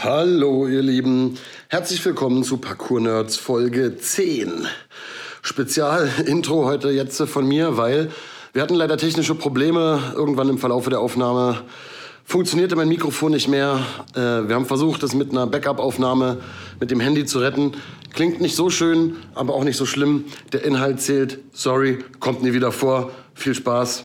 Hallo, ihr Lieben. Herzlich willkommen zu Parkour Nerds Folge 10. Spezial-Intro heute jetzt von mir, weil wir hatten leider technische Probleme irgendwann im Verlauf der Aufnahme. Funktionierte mein Mikrofon nicht mehr. Äh, wir haben versucht, es mit einer Backup-Aufnahme mit dem Handy zu retten. Klingt nicht so schön, aber auch nicht so schlimm. Der Inhalt zählt. Sorry, kommt nie wieder vor. Viel Spaß.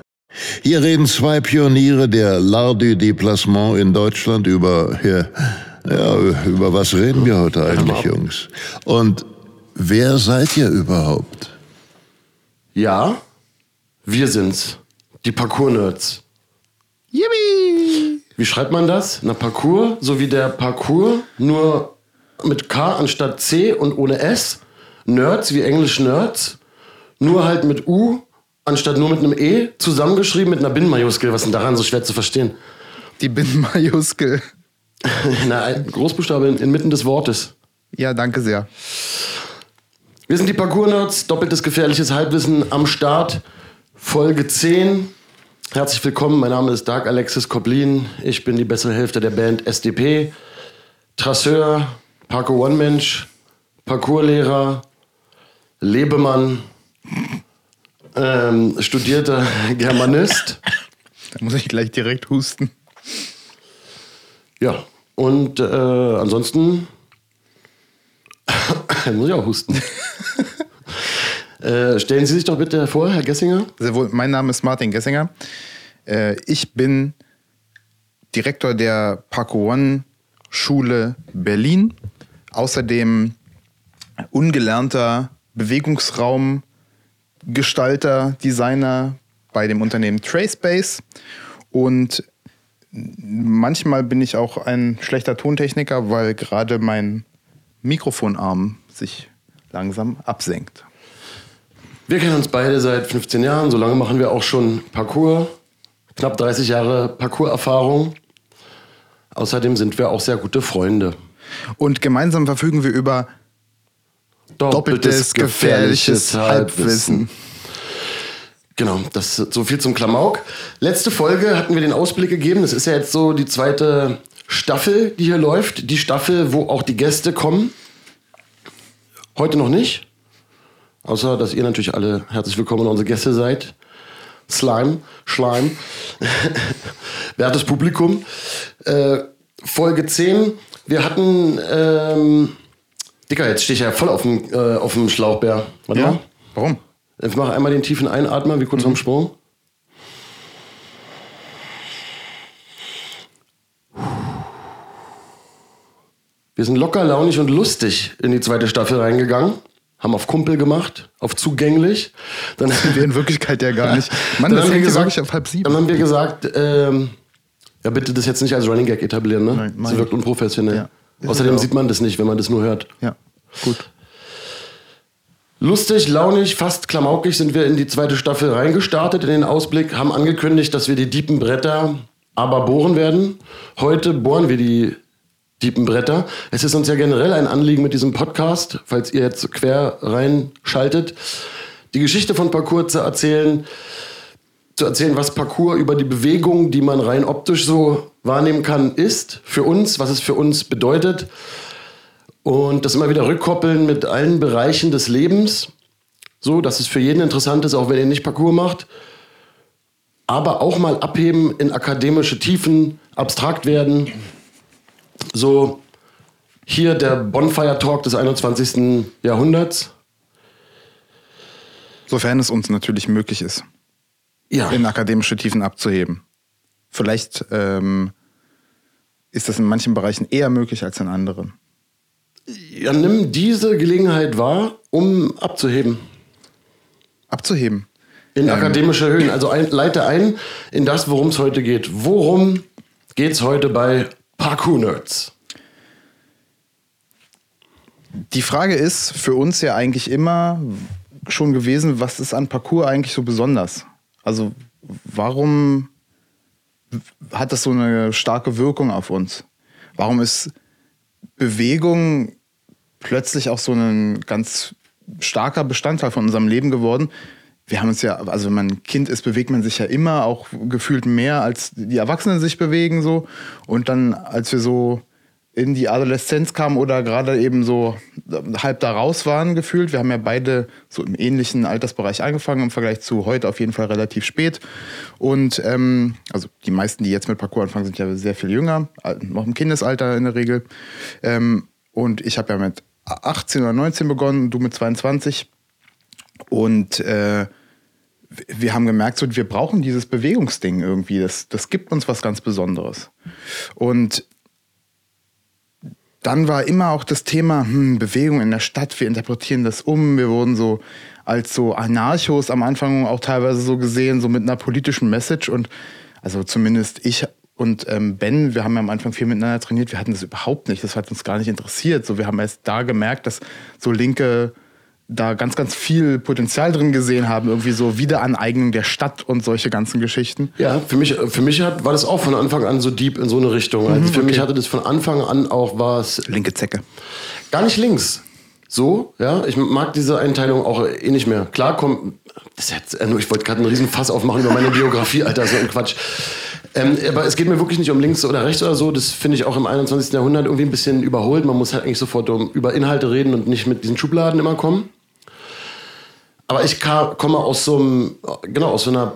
Hier reden zwei Pioniere der L'Art du Déplacement in Deutschland über, ja, ja, über was reden wir heute eigentlich, Jungs? Und wer seid ihr überhaupt? Ja, wir sind's. Die Parkour-Nerds. Yippie! Wie schreibt man das? Na, Parkour, so wie der Parkour, nur mit K anstatt C und ohne S. Nerds, wie Englisch Nerds, nur halt mit U anstatt nur mit einem E, zusammengeschrieben mit einer Binnenmajuskel. Was ist denn daran so schwer zu verstehen? Die Binnenmajuskel. Na, ein Großbuchstabe in- inmitten des Wortes. Ja, danke sehr. Wir sind die Parkour-Nerds, doppeltes gefährliches Halbwissen am Start. Folge 10. Herzlich willkommen, mein Name ist Dark Alexis Koblin. Ich bin die bessere Hälfte der Band SDP. Trasseur, Parkour One-Mensch, Parkourlehrer, Lebemann, ähm, studierter Germanist. Da muss ich gleich direkt husten. Ja, und äh, ansonsten muss ich auch husten. äh, stellen Sie sich doch bitte vor, Herr Gessinger. Sehr wohl, mein Name ist Martin Gessinger. Äh, ich bin Direktor der Parkour One Schule Berlin. Außerdem ungelernter Bewegungsraumgestalter, Designer bei dem Unternehmen Tracebace. Und manchmal bin ich auch ein schlechter Tontechniker, weil gerade mein Mikrofonarm sich langsam absenkt. Wir kennen uns beide seit 15 Jahren, so lange machen wir auch schon Parkour. Knapp 30 Jahre Parkour-Erfahrung. Außerdem sind wir auch sehr gute Freunde. Und gemeinsam verfügen wir über doppeltes gefährliches Halbwissen. Genau, das ist so viel zum Klamauk. Letzte Folge hatten wir den Ausblick gegeben. Das ist ja jetzt so die zweite Staffel, die hier läuft. Die Staffel, wo auch die Gäste kommen. Heute noch nicht. Außer, dass ihr natürlich alle herzlich willkommen unsere Gäste seid. Slime, Schleim, wertes Publikum. Äh, Folge 10. Wir hatten, ähm, Dicker, jetzt stehe ich ja voll auf dem, äh, auf dem Schlauchbär. Warte mal. Warum? Ich mache einmal den tiefen Einatmer, wie kurz am Sprung. Wir sind locker, launig und lustig in die zweite Staffel reingegangen. Haben auf Kumpel gemacht, auf zugänglich. Dann, Wir in Wirklichkeit ja gar nicht. Mann, dann das haben wir ja gesagt, auf halb sieben. Dann haben wir gesagt, ähm, ja bitte das jetzt nicht als Running Gag etablieren, ne? Nein, das wirkt unprofessionell. Ja. Außerdem sieht man das nicht, wenn man das nur hört. Ja, gut. Lustig, launig, fast klamaukig sind wir in die zweite Staffel reingestartet in den Ausblick, haben angekündigt, dass wir die diepen Bretter aber bohren werden. Heute bohren wir die diepen Bretter. Es ist uns ja generell ein Anliegen mit diesem Podcast, falls ihr jetzt quer reinschaltet, die Geschichte von Parkour zu erzählen, zu erzählen, was Parkour über die Bewegung, die man rein optisch so wahrnehmen kann, ist für uns, was es für uns bedeutet. Und das immer wieder rückkoppeln mit allen Bereichen des Lebens, so dass es für jeden interessant ist, auch wenn ihr nicht Parcours macht. Aber auch mal abheben in akademische Tiefen, abstrakt werden. So hier der Bonfire Talk des 21. Jahrhunderts. Sofern es uns natürlich möglich ist, Ja, in akademische Tiefen abzuheben. Vielleicht ähm, ist das in manchen Bereichen eher möglich als in anderen. ja nimm diese Gelegenheit wahr, um abzuheben. Abzuheben. In akademische Höhen. Also ein, leite ein in das, worum es heute geht. Worum geht es heute bei Parkour Nerds? Die Frage ist für uns ja eigentlich immer schon gewesen, was ist an Parkour eigentlich so besonders? Also warum hat das so eine starke Wirkung auf uns? Warum ist Bewegung plötzlich auch so ein ganz starker Bestandteil von unserem Leben geworden? Wir haben uns ja, also wenn man ein Kind ist, bewegt man sich ja immer auch gefühlt mehr, als die Erwachsenen sich bewegen so. Und dann, als wir so in die Adoleszenz kamen oder gerade eben so halb da raus waren gefühlt. Wir haben ja beide so im ähnlichen Altersbereich angefangen, im Vergleich zu heute auf jeden Fall relativ spät. Und ähm, also die meisten, die jetzt mit Parcours anfangen, sind ja sehr viel jünger, noch im Kindesalter in der Regel. Ähm, und ich habe ja mit 18 oder 19 begonnen, du mit 22. Und äh, wir haben gemerkt, so, wir brauchen dieses Bewegungsding irgendwie. Das, das gibt uns was ganz Besonderes. Und dann war immer auch das Thema hm, Bewegung in der Stadt. Wir interpretieren das um. Wir wurden so als so Anarchos am Anfang auch teilweise so gesehen, so mit einer politischen Message. Und also zumindest ich und ähm, Ben, wir haben ja am Anfang viel miteinander trainiert. Wir hatten das überhaupt nicht. Das hat uns gar nicht interessiert. So, wir haben erst da gemerkt, dass so linke da ganz, ganz viel Potenzial drin gesehen haben, irgendwie so Wiederaneignung der Stadt und solche ganzen Geschichten. Ja, für mich, für mich hat, war das auch von Anfang an so deep in so eine Richtung. Also mhm, für okay. mich hatte das von Anfang an auch was. Linke Zecke. Gar nicht links. So, ja, ich mag diese Einteilung auch eh nicht mehr. Klar kommt, das ist jetzt, ich wollte gerade einen riesen Fass aufmachen über meine Biografie, Alter, so ein Quatsch. Ähm, aber es geht mir wirklich nicht um links oder rechts oder so. Das finde ich auch im 21. Jahrhundert irgendwie ein bisschen überholt. Man muss halt eigentlich sofort um, über Inhalte reden und nicht mit diesen Schubladen immer kommen. Aber ich komme aus so einem, genau, aus so einer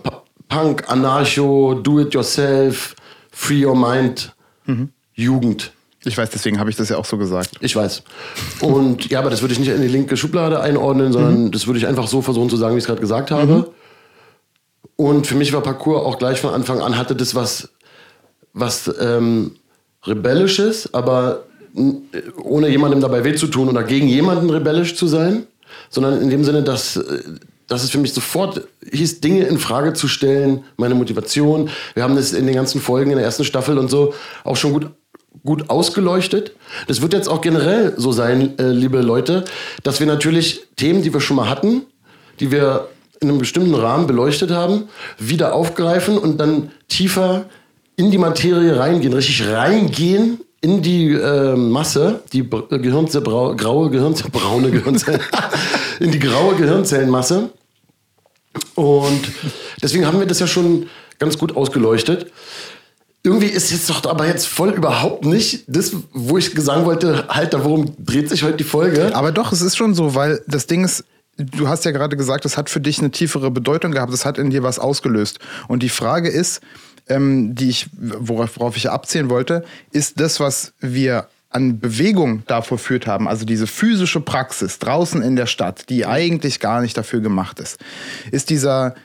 Punk, Anarcho, Do-it-yourself, Free Your Mind mhm. Jugend. Ich weiß, deswegen habe ich das ja auch so gesagt. Ich weiß. Und ja, aber das würde ich nicht in die linke Schublade einordnen, sondern mhm. das würde ich einfach so versuchen zu sagen, wie ich es gerade gesagt habe. Mhm. Und für mich war Parcours auch gleich von Anfang an, hatte das was, was ähm, Rebellisches, aber ohne jemandem dabei weh zu tun oder gegen jemanden rebellisch zu sein sondern in dem Sinne, dass, äh, dass es für mich sofort hieß, Dinge in Frage zu stellen, meine Motivation. Wir haben das in den ganzen Folgen in der ersten Staffel und so auch schon gut gut ausgeleuchtet. Das wird jetzt auch generell so sein, äh, liebe Leute, dass wir natürlich Themen, die wir schon mal hatten, die wir in einem bestimmten Rahmen beleuchtet haben, wieder aufgreifen und dann tiefer in die Materie reingehen, richtig reingehen in die äh, Masse, die äh, Gehirnzelle, graue Gehirnzelle, braune Gehirnzelle, in die graue Gehirnzellenmasse. Und deswegen haben wir das ja schon ganz gut ausgeleuchtet. Irgendwie ist jetzt doch aber jetzt voll überhaupt nicht das, wo ich sagen wollte, halt, worum dreht sich heute die Folge? Aber doch, es ist schon so, weil das Ding ist, du hast ja gerade gesagt, das hat für dich eine tiefere Bedeutung gehabt, das hat in dir was ausgelöst. Und die Frage ist, ähm, die ich, worauf, worauf ich abzielen wollte, ist das, was wir an Bewegung da vollführt haben, also diese physische Praxis draußen in der Stadt, die eigentlich gar nicht dafür gemacht ist, ist dieser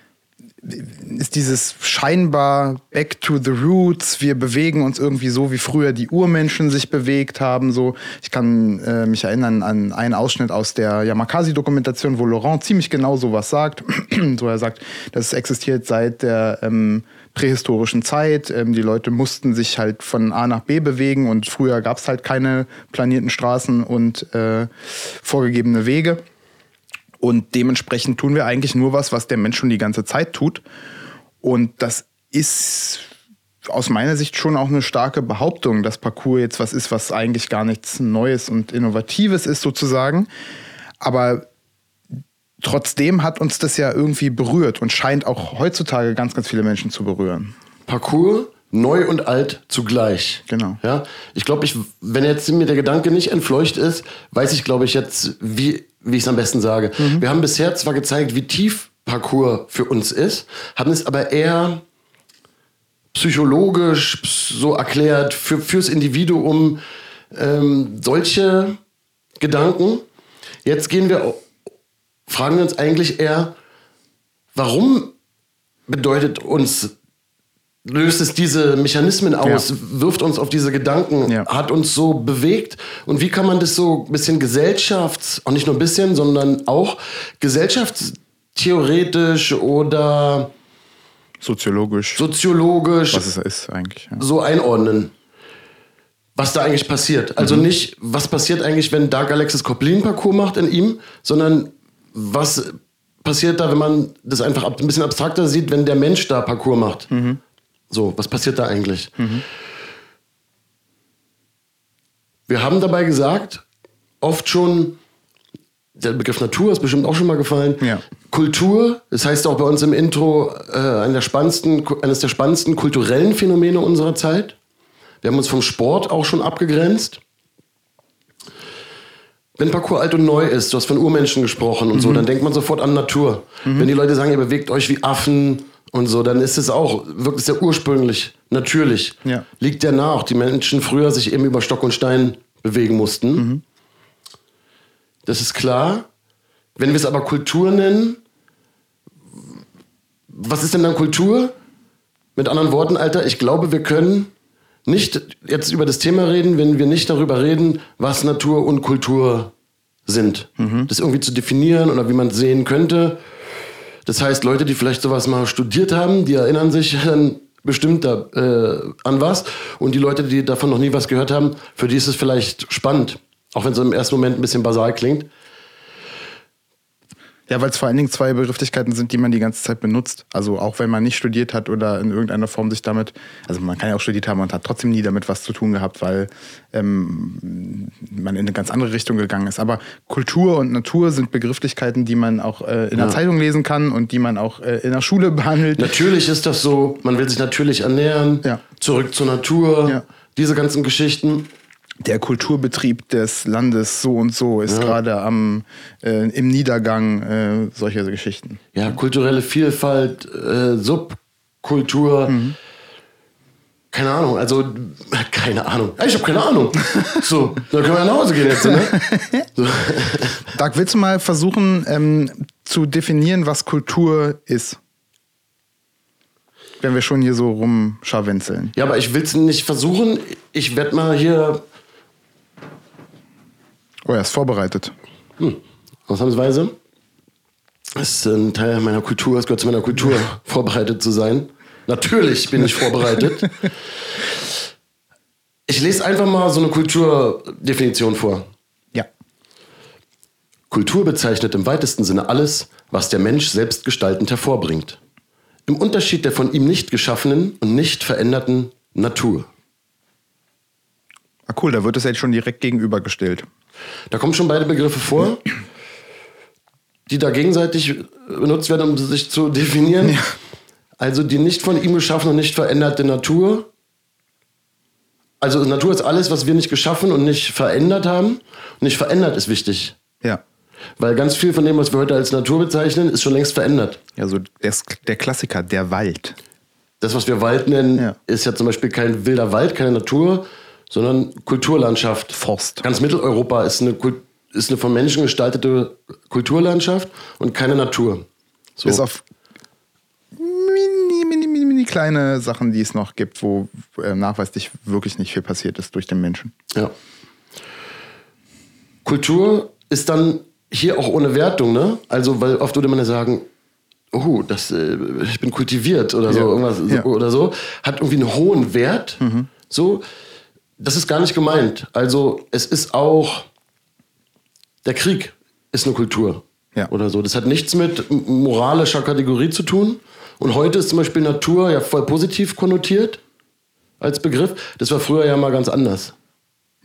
ist dieses scheinbar back to the roots. Wir bewegen uns irgendwie so, wie früher die Urmenschen sich bewegt haben. So, ich kann äh, mich erinnern an einen Ausschnitt aus der Yamakasi-Dokumentation, wo Laurent ziemlich genau sowas sagt. so er sagt, das existiert seit der ähm, prähistorischen Zeit. Ähm, die Leute mussten sich halt von A nach B bewegen und früher gab es halt keine planierten Straßen und äh, vorgegebene Wege. Und dementsprechend tun wir eigentlich nur was, was der Mensch schon die ganze Zeit tut. Und das ist aus meiner Sicht schon auch eine starke Behauptung, dass Parcours jetzt was ist, was eigentlich gar nichts Neues und Innovatives ist sozusagen. Aber trotzdem hat uns das ja irgendwie berührt und scheint auch heutzutage ganz, ganz viele Menschen zu berühren. Parcours neu und alt zugleich. Genau. Ja, ich glaube, ich, wenn jetzt mir der Gedanke nicht entfleucht ist, weiß ich, glaube ich, jetzt, wie, wie ich es am besten sage. Mhm. Wir haben bisher zwar gezeigt, wie tief Parcours für uns ist, haben es aber eher psychologisch so erklärt, für, fürs Individuum ähm, solche Gedanken. Jetzt gehen wir fragen wir uns eigentlich eher, warum bedeutet uns, löst es diese Mechanismen aus, ja. wirft uns auf diese Gedanken, ja. hat uns so bewegt und wie kann man das so ein bisschen Gesellschafts, auch nicht nur ein bisschen, sondern auch gesellschafts theoretisch oder Soziologisch, soziologisch was es ist eigentlich. Ja. so einordnen, was da eigentlich passiert. Also Mhm. nicht, was passiert eigentlich, wenn Dark Alexis Koplin-Parcours macht in ihm, sondern was passiert da, wenn man das einfach ein bisschen abstrakter sieht, wenn der Mensch da Parcours macht. Mhm. So, was passiert da eigentlich? Wir haben dabei gesagt, oft schon, der Begriff Natur ist bestimmt auch schon mal gefallen. Ja. Kultur, das heißt auch bei uns im Intro, äh, der spannendsten, eines der spannendsten kulturellen Phänomene unserer Zeit. Wir haben uns vom Sport auch schon abgegrenzt. Wenn Parcours alt und neu ist, du hast von Urmenschen gesprochen und so, dann denkt man sofort an Natur. Wenn die Leute sagen, ihr bewegt euch wie Affen und so, dann ist es auch wirklich sehr ursprünglich, natürlich. Ja. Liegt ja nach, die Menschen früher sich eben über Stock und Stein bewegen mussten. Das ist klar. Wenn wir es aber Kultur nennen, was ist denn dann Kultur? Mit anderen Worten, Alter, ich glaube, wir können nicht jetzt über das Thema reden, wenn wir nicht darüber reden, was Natur und Kultur sind. Das irgendwie zu definieren oder wie man es sehen könnte. Das heißt, Leute, die vielleicht sowas mal studiert haben, die erinnern sich dann bestimmt da, äh, an was. Und die Leute, die davon noch nie was gehört haben, für die ist es vielleicht spannend. Auch wenn es im ersten Moment ein bisschen basal klingt. Ja, weil es vor allen Dingen zwei Begrifflichkeiten sind, die man die ganze Zeit benutzt. Also auch wenn man nicht studiert hat oder in irgendeiner Form sich damit, also man kann ja auch studiert haben und hat trotzdem nie damit was zu tun gehabt, weil ähm, man in eine ganz andere Richtung gegangen ist. Aber Kultur und Natur sind Begrifflichkeiten, die man auch äh, in der Ja. Zeitung lesen kann und die man auch äh, in der Schule behandelt. Natürlich ist das so, man will sich natürlich ernähren, Ja. zurück zur Natur, Ja. diese ganzen Geschichten. Der Kulturbetrieb des Landes so und so ist gerade am äh, im Niedergang, äh, solche Geschichten. Ja, kulturelle Vielfalt, äh, Subkultur. Keine Ahnung, also keine Ahnung. Ja, Ich habe keine Ahnung. So, dann können wir nach Hause gehen jetzt, ne? So. Doug, willst du mal versuchen ähm, zu definieren, was Kultur ist? Wenn wir schon hier so rumscharwenzeln. Ja, aber ich will es nicht versuchen. Ich werde mal hier Oh, er ist vorbereitet. ausnahmsweise. Das ist ein Teil meiner Kultur, es gehört zu meiner Kultur, vorbereitet zu sein. Natürlich bin ich vorbereitet. Ich lese einfach mal so eine Kulturdefinition vor. Ja. Kultur bezeichnet im weitesten Sinne alles, was der Mensch selbstgestaltend hervorbringt. Im Unterschied der von ihm nicht geschaffenen und nicht veränderten Natur. Ah, cool, da wird es jetzt schon direkt gegenübergestellt. Da kommen schon beide Begriffe vor, die da gegenseitig benutzt werden, um sich zu definieren. Also die nicht von ihm geschaffene und nicht veränderte Natur. Also Natur ist alles, was wir nicht geschaffen und nicht verändert haben. Nicht verändert ist wichtig. Ja. Weil ganz viel von dem, was wir heute als Natur bezeichnen, ist schon längst verändert. Ja, so der, der Klassiker, der Wald. Das, was wir Wald nennen, Ja. ist ja zum Beispiel kein wilder Wald, keine Natur, sondern Kulturlandschaft. Forst. Ganz Mitteleuropa ist eine, Kult- ist eine von Menschen gestaltete Kulturlandschaft und keine Natur. So. Bis auf mini, mini, mini, mini kleine Sachen, die es noch gibt, wo äh, nachweislich wirklich nicht viel passiert ist durch den Menschen. Ja. Kultur ist dann hier auch ohne Wertung, ne? Also, weil oft würde man ja sagen, oh, das, äh, ich bin kultiviert oder so, Ja. irgendwas so- Ja. oder so, hat irgendwie einen hohen Wert. So, das ist gar nicht gemeint. Also, es ist auch der Krieg ist eine Kultur. Ja. Oder so. Das hat nichts mit moralischer Kategorie zu tun. Und heute ist zum Beispiel Natur ja voll positiv konnotiert als Begriff. Das war früher ja mal ganz anders.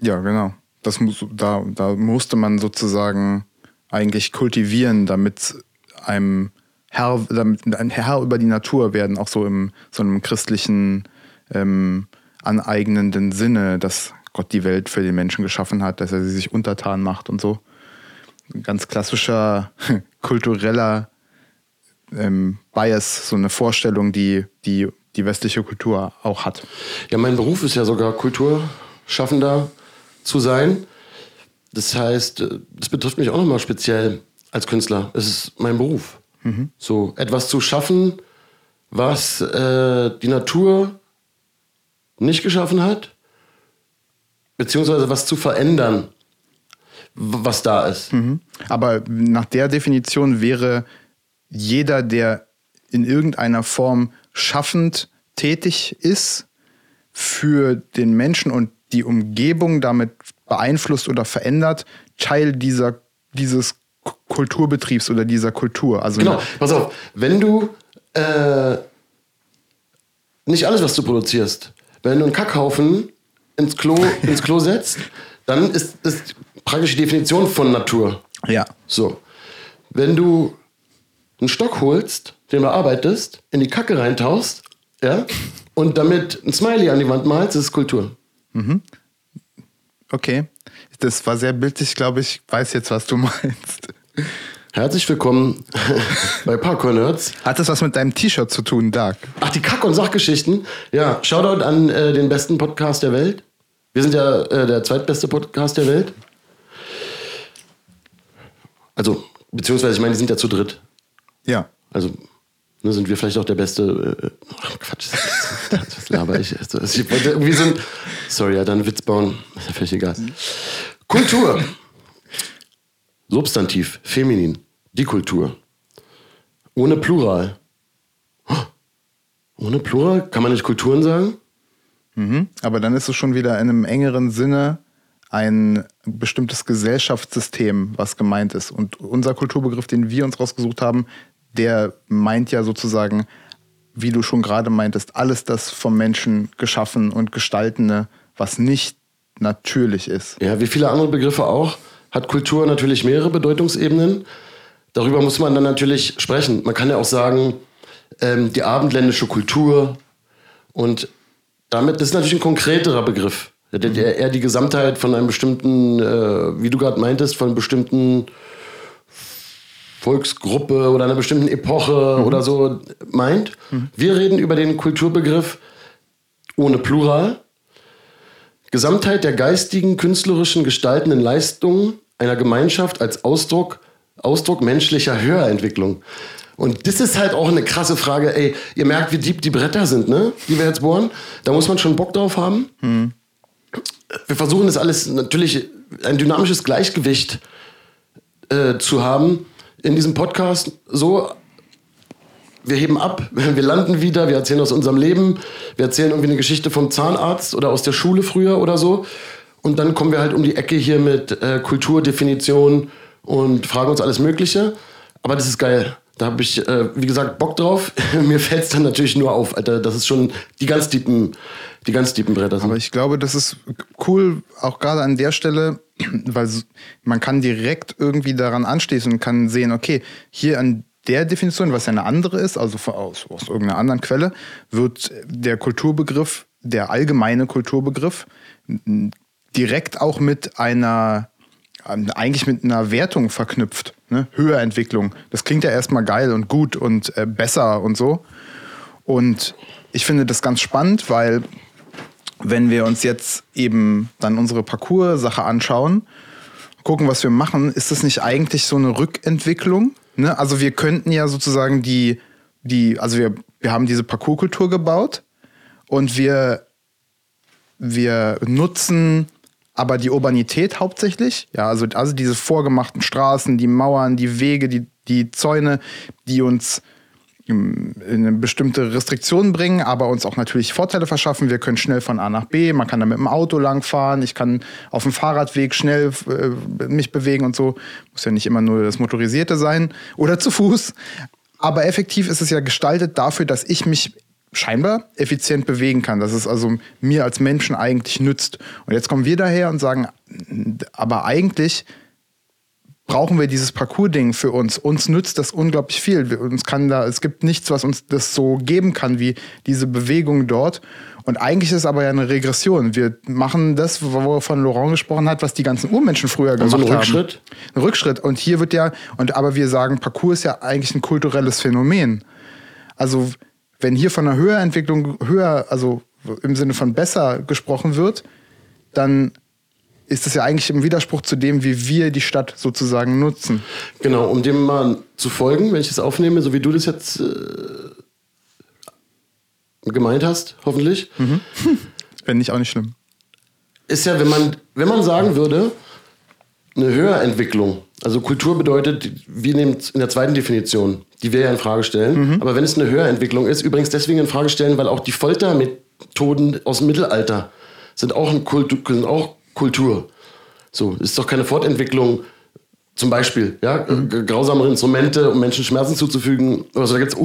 Ja, genau. Das muss, da, da musste man sozusagen eigentlich kultivieren, damit einem Herr, damit ein Herr über die Natur werden, auch so im so einem christlichen ähm, aneignenden Sinne, dass Gott die Welt für den Menschen geschaffen hat, dass er sie sich untertan macht und so. Ein ganz klassischer kultureller ähm, Bias, so eine Vorstellung, die, die die westliche Kultur auch hat. Ja, mein Beruf ist ja sogar Kulturschaffender zu sein. Das heißt, äh, das betrifft mich auch nochmal speziell als Künstler. Es ist mein Beruf. So etwas zu schaffen, was äh, die Natur nicht geschaffen hat, beziehungsweise was zu verändern, was da ist. Aber nach der Definition wäre jeder, der in irgendeiner Form schaffend tätig ist, für den Menschen und die Umgebung damit beeinflusst oder verändert, Teil dieser, dieses Kulturbetriebs oder dieser Kultur. Also genau, pass auf, wenn du äh, nicht alles, was du produzierst, wenn du einen Kackhaufen ins Klo, ins Klo setzt, dann ist das praktisch die Definition von Natur. Ja. So. Wenn du einen Stock holst, den du arbeitest, in die Kacke reintauchst, ja, und damit ein Smiley an die Wand malst, ist es Kultur. Okay. Das war sehr bildlich, glaube ich. Weiß jetzt, was du meinst. Herzlich willkommen bei Parkour Nerds. Hat das was mit deinem T-Shirt zu tun, Dark? Ach, die Kack- und Sachgeschichten. Ja, Shoutout an äh, den besten Podcast der Welt. Wir sind ja äh, der zweitbeste Podcast der Welt. Also, beziehungsweise, ich meine, die sind ja zu dritt. Ja. Also, ne, sind wir vielleicht auch der beste. Äh, ach, Quatsch, was laber ich? Also, ich wollte irgendwie so ein. Sorry, ja, dann Witz bauen. Ist ja völlig egal. Kultur. Substantiv, feminin. Die Kultur. Ohne Plural. Ohne Plural? Kann man nicht Kulturen sagen? Mhm. Aber dann ist es schon wieder in einem engeren Sinne ein bestimmtes Gesellschaftssystem, was gemeint ist. Und unser Kulturbegriff, den wir uns rausgesucht haben, der meint ja sozusagen, wie du schon gerade meintest, alles das vom Menschen geschaffen und gestaltene, was nicht natürlich ist. Ja, wie viele andere Begriffe auch, hat Kultur natürlich mehrere Bedeutungsebenen. Darüber muss man dann natürlich sprechen. Man kann ja auch sagen, ähm, die abendländische Kultur und damit, das ist natürlich ein konkreterer Begriff, der, der eher die Gesamtheit von einem bestimmten, äh, wie du gerade meintest, von bestimmten Volksgruppe oder einer bestimmten Epoche oder so meint. Wir reden über den Kulturbegriff ohne Plural. Gesamtheit der geistigen, künstlerischen, gestaltenden Leistungen einer Gemeinschaft als Ausdruck, Ausdruck menschlicher Höherentwicklung. Und das ist halt auch eine krasse Frage. Ey, ihr merkt, wie deep die Bretter sind, ne? Die wir jetzt bohren. Da muss man schon Bock drauf haben. Wir versuchen das alles natürlich ein dynamisches Gleichgewicht äh, zu haben in diesem Podcast. So, wir heben ab, wir landen wieder, wir erzählen aus unserem Leben, wir erzählen irgendwie eine Geschichte vom Zahnarzt oder aus der Schule früher oder so. Und dann kommen wir halt um die Ecke hier mit äh, Kulturdefinition und fragen uns alles Mögliche. Aber das ist geil. Da habe ich, äh, wie gesagt, Bock drauf. Mir fällt es dann natürlich nur auf, Alter. Das ist schon die ganz tiefen, die ganz tiefen Bretter. Sind. Aber ich glaube, das ist cool, auch gerade an der Stelle, weil man kann direkt irgendwie daran anschließen und kann sehen, okay, hier an der Definition, was ja eine andere ist, also aus, aus irgendeiner anderen Quelle, wird der Kulturbegriff, der allgemeine Kulturbegriff, direkt auch mit einer, eigentlich mit einer Wertung verknüpft. Ne? Höherentwicklung. Das klingt ja erstmal geil und gut und äh, besser und so. Und ich finde das ganz spannend, weil wenn wir uns jetzt eben dann unsere Parcours-Sache anschauen, gucken, was wir machen, ist das nicht eigentlich so eine Rückentwicklung? Ne? Also wir könnten ja sozusagen die, die also wir, wir haben diese Parcours-Kultur gebaut und wir, wir nutzen aber die Urbanität hauptsächlich, ja, also, also diese vorgemachten Straßen, die Mauern, die Wege, die, die Zäune, die uns in eine bestimmte Restriktionen bringen, aber uns auch natürlich Vorteile verschaffen. Wir können schnell von A nach B, man kann da mit dem Auto langfahren, ich kann auf dem Fahrradweg schnell äh, mich bewegen und so. Muss ja nicht immer nur das Motorisierte sein oder zu Fuß. Aber effektiv ist es ja gestaltet dafür, dass ich mich scheinbar effizient bewegen kann, dass es also mir als Menschen eigentlich nützt. Und jetzt kommen wir daher und sagen, aber eigentlich brauchen wir dieses Parcours-Ding für uns. Uns nützt das unglaublich viel. Wir, uns kann da, es gibt nichts, was uns das so geben kann wie diese Bewegung dort. Und eigentlich ist es aber ja eine Regression. Wir machen das, wovon Laurent gesprochen hat, was die ganzen Urmenschen früher gemacht Also ein haben. Rückschritt? Ein Rückschritt. Und hier wird ja, und aber wir sagen, Parcours ist ja eigentlich ein kulturelles Phänomen. Also, wenn hier von einer Höherentwicklung, höher, also im Sinne von besser gesprochen wird, dann ist das ja eigentlich im Widerspruch zu dem, wie wir die Stadt sozusagen nutzen. Genau, um dem mal zu folgen, wenn ich das aufnehme, so wie du das jetzt äh, gemeint hast, hoffentlich, Wenn nicht, auch nicht schlimm. ist ja, wenn man, wenn man sagen würde, eine Höherentwicklung, Also Kultur bedeutet, wie nehmt in der zweiten Definition, die wir ja in Frage stellen. Aber wenn es eine Höherentwicklung ist, übrigens deswegen in Frage stellen, weil auch die Foltermethoden aus dem Mittelalter sind auch, ein Kultu sind auch Kultur. So, ist doch keine Fortentwicklung. Zum Beispiel, ja, g- grausamere Instrumente, um Menschen Schmerzen zuzufügen. Also da gibt es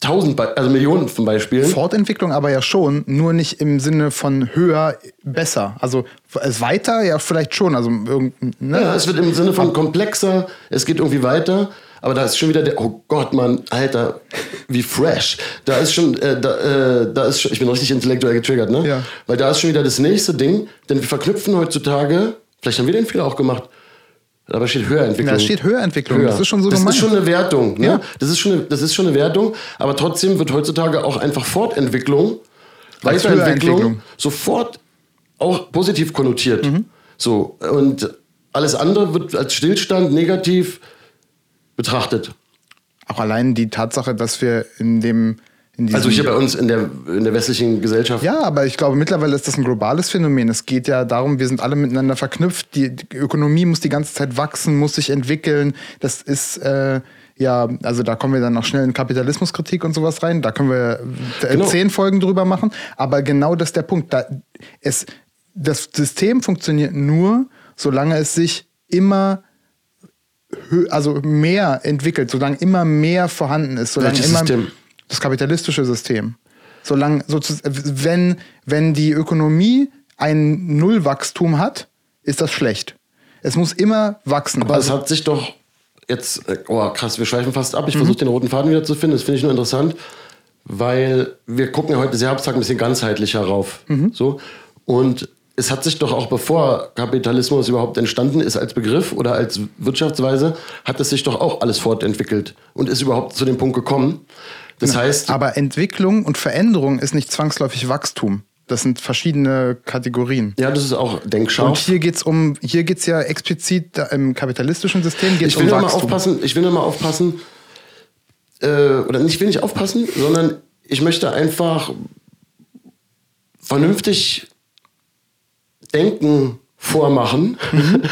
Be- also Millionen von Beispielen. Fortentwicklung aber ja schon, nur nicht im Sinne von höher, besser. Also es weiter ja vielleicht schon. Also irgend- ne? Ja, es wird im Sinne von komplexer, es geht irgendwie weiter, aber da ist schon wieder der, oh Gott, Mann, Alter, wie fresh. Da ist schon, äh, da, äh, da ist schon, ich bin richtig intellektuell getriggert, ne? Ja. Weil da ist schon wieder das nächste Ding, denn wir verknüpfen heutzutage, vielleicht haben wir den Fehler auch gemacht, aber steht Höherentwicklung. Da steht Höherentwicklung, das ist schon so Das gemeint. ist schon eine Wertung, ne? Ja. Das, ist schon eine, das ist schon eine Wertung, aber trotzdem wird heutzutage auch einfach Fortentwicklung, Als Weiterentwicklung sofort auch positiv konnotiert. Mhm. So, und alles andere wird als Stillstand negativ betrachtet. Auch allein die Tatsache, dass wir in dem Also hier bei uns in der, in der westlichen Gesellschaft. Ja, aber ich glaube, mittlerweile ist das ein globales Phänomen. Es geht ja darum, wir sind alle miteinander verknüpft. Die, die Ökonomie muss die ganze Zeit wachsen, muss sich entwickeln. Das ist, äh, ja, also da kommen wir dann noch schnell in Kapitalismuskritik und sowas rein. Da können wir äh, Genau. zehn Folgen drüber machen. Aber genau das ist der Punkt. Da, es, das System funktioniert nur, solange es sich immer also mehr entwickelt, solange immer mehr vorhanden ist, solange Welches immer System? Das kapitalistische System. Solange sozusagen, wenn, wenn die Ökonomie ein Nullwachstum hat, ist das schlecht. Es muss immer wachsen. Aber es Also, hat sich doch jetzt, äh, oh krass, wir schweifen fast ab. Ich Mhm. versuche den roten Faden wieder zu finden. Das finde ich nur interessant, weil wir gucken ja heute sehr abstrakt ein bisschen ganzheitlicher rauf. Mhm. So. Und es hat sich doch auch bevor Kapitalismus überhaupt entstanden ist als Begriff oder als Wirtschaftsweise, hat es sich doch auch alles fortentwickelt und ist überhaupt zu dem Punkt gekommen. Das heißt, aber Entwicklung und Veränderung ist nicht zwangsläufig Wachstum. Das sind verschiedene Kategorien. ja, das ist auch Und denkscharf. hier geht es um, hier geht's ja explizit im kapitalistischen System geht es Ich will um nur mal Wachstum. aufpassen, ich will nur mal aufpassen, äh, oder nicht, ich will nicht aufpassen, sondern ich möchte einfach vernünftig denken vormachen.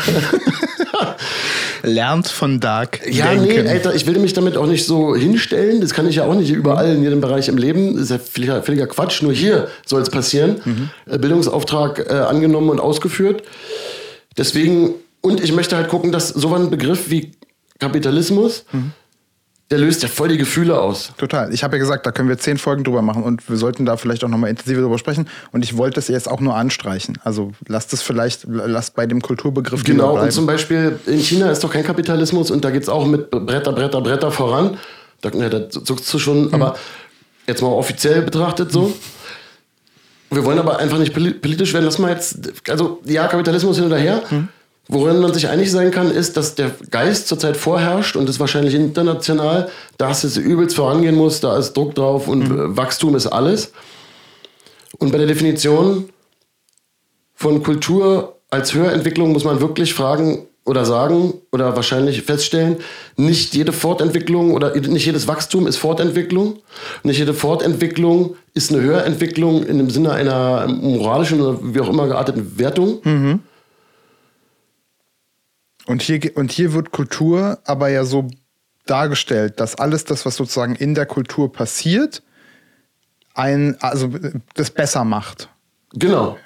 Lernt von Dark. Ja, denken. nee, Alter, ich will mich damit auch nicht so hinstellen. Das kann ich ja auch nicht überall in jedem Bereich im Leben. Das ist ja völliger, völliger Quatsch. Nur hier soll es passieren. Äh, Bildungsauftrag äh, angenommen und ausgeführt. Deswegen, und ich möchte halt gucken, dass so ein Begriff wie Kapitalismus, der löst ja voll die Gefühle aus. Total. Ich habe ja gesagt, da können wir zehn Folgen drüber machen und wir sollten da vielleicht auch nochmal intensiver drüber sprechen. Und ich wollte es jetzt auch nur anstreichen. Also lasst es vielleicht, lasst bei dem Kulturbegriff Genau, und zum Beispiel in China ist doch kein Kapitalismus und da geht es auch mit Bretter, Bretter, Bretter voran. Da, ja, da zuckst du schon, aber jetzt mal offiziell betrachtet so. Wir wollen aber einfach nicht poli- politisch werden. Lass mal jetzt, also ja, Kapitalismus hin oder her. Worin man sich einig sein kann, ist, dass der Geist zurzeit vorherrscht und das wahrscheinlich international, dass es übelst vorangehen muss, da ist Druck drauf und äh, Wachstum ist alles. Und bei der Definition von Kultur als Höherentwicklung muss man wirklich fragen oder sagen oder wahrscheinlich feststellen, nicht jede Fortentwicklung oder nicht jedes Wachstum ist Fortentwicklung. Nicht jede Fortentwicklung ist eine Höherentwicklung in dem Sinne einer moralischen oder wie auch immer gearteten Wertung. Und hier, und hier wird Kultur aber ja so dargestellt, dass alles das, was sozusagen in der Kultur passiert, ein, also das besser macht. Genau.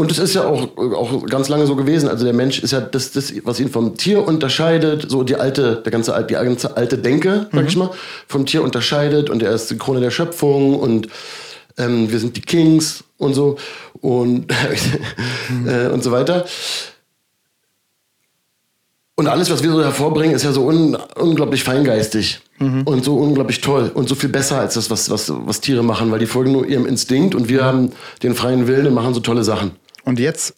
Und es ist ja auch, auch ganz lange so gewesen. Also der Mensch ist ja das, das, was ihn vom Tier unterscheidet, so die alte, der ganze, die ganze alte Denke, sag ich mal, vom Tier unterscheidet und er ist die Krone der Schöpfung und ähm, wir sind die Kings und so und, äh, und so weiter. Und alles, was wir so hervorbringen, ist ja so un unglaublich feingeistig und so unglaublich toll und so viel besser als das, was, was, was Tiere machen, weil die folgen nur ihrem Instinkt und wir haben den freien Willen und machen so tolle Sachen. Und jetzt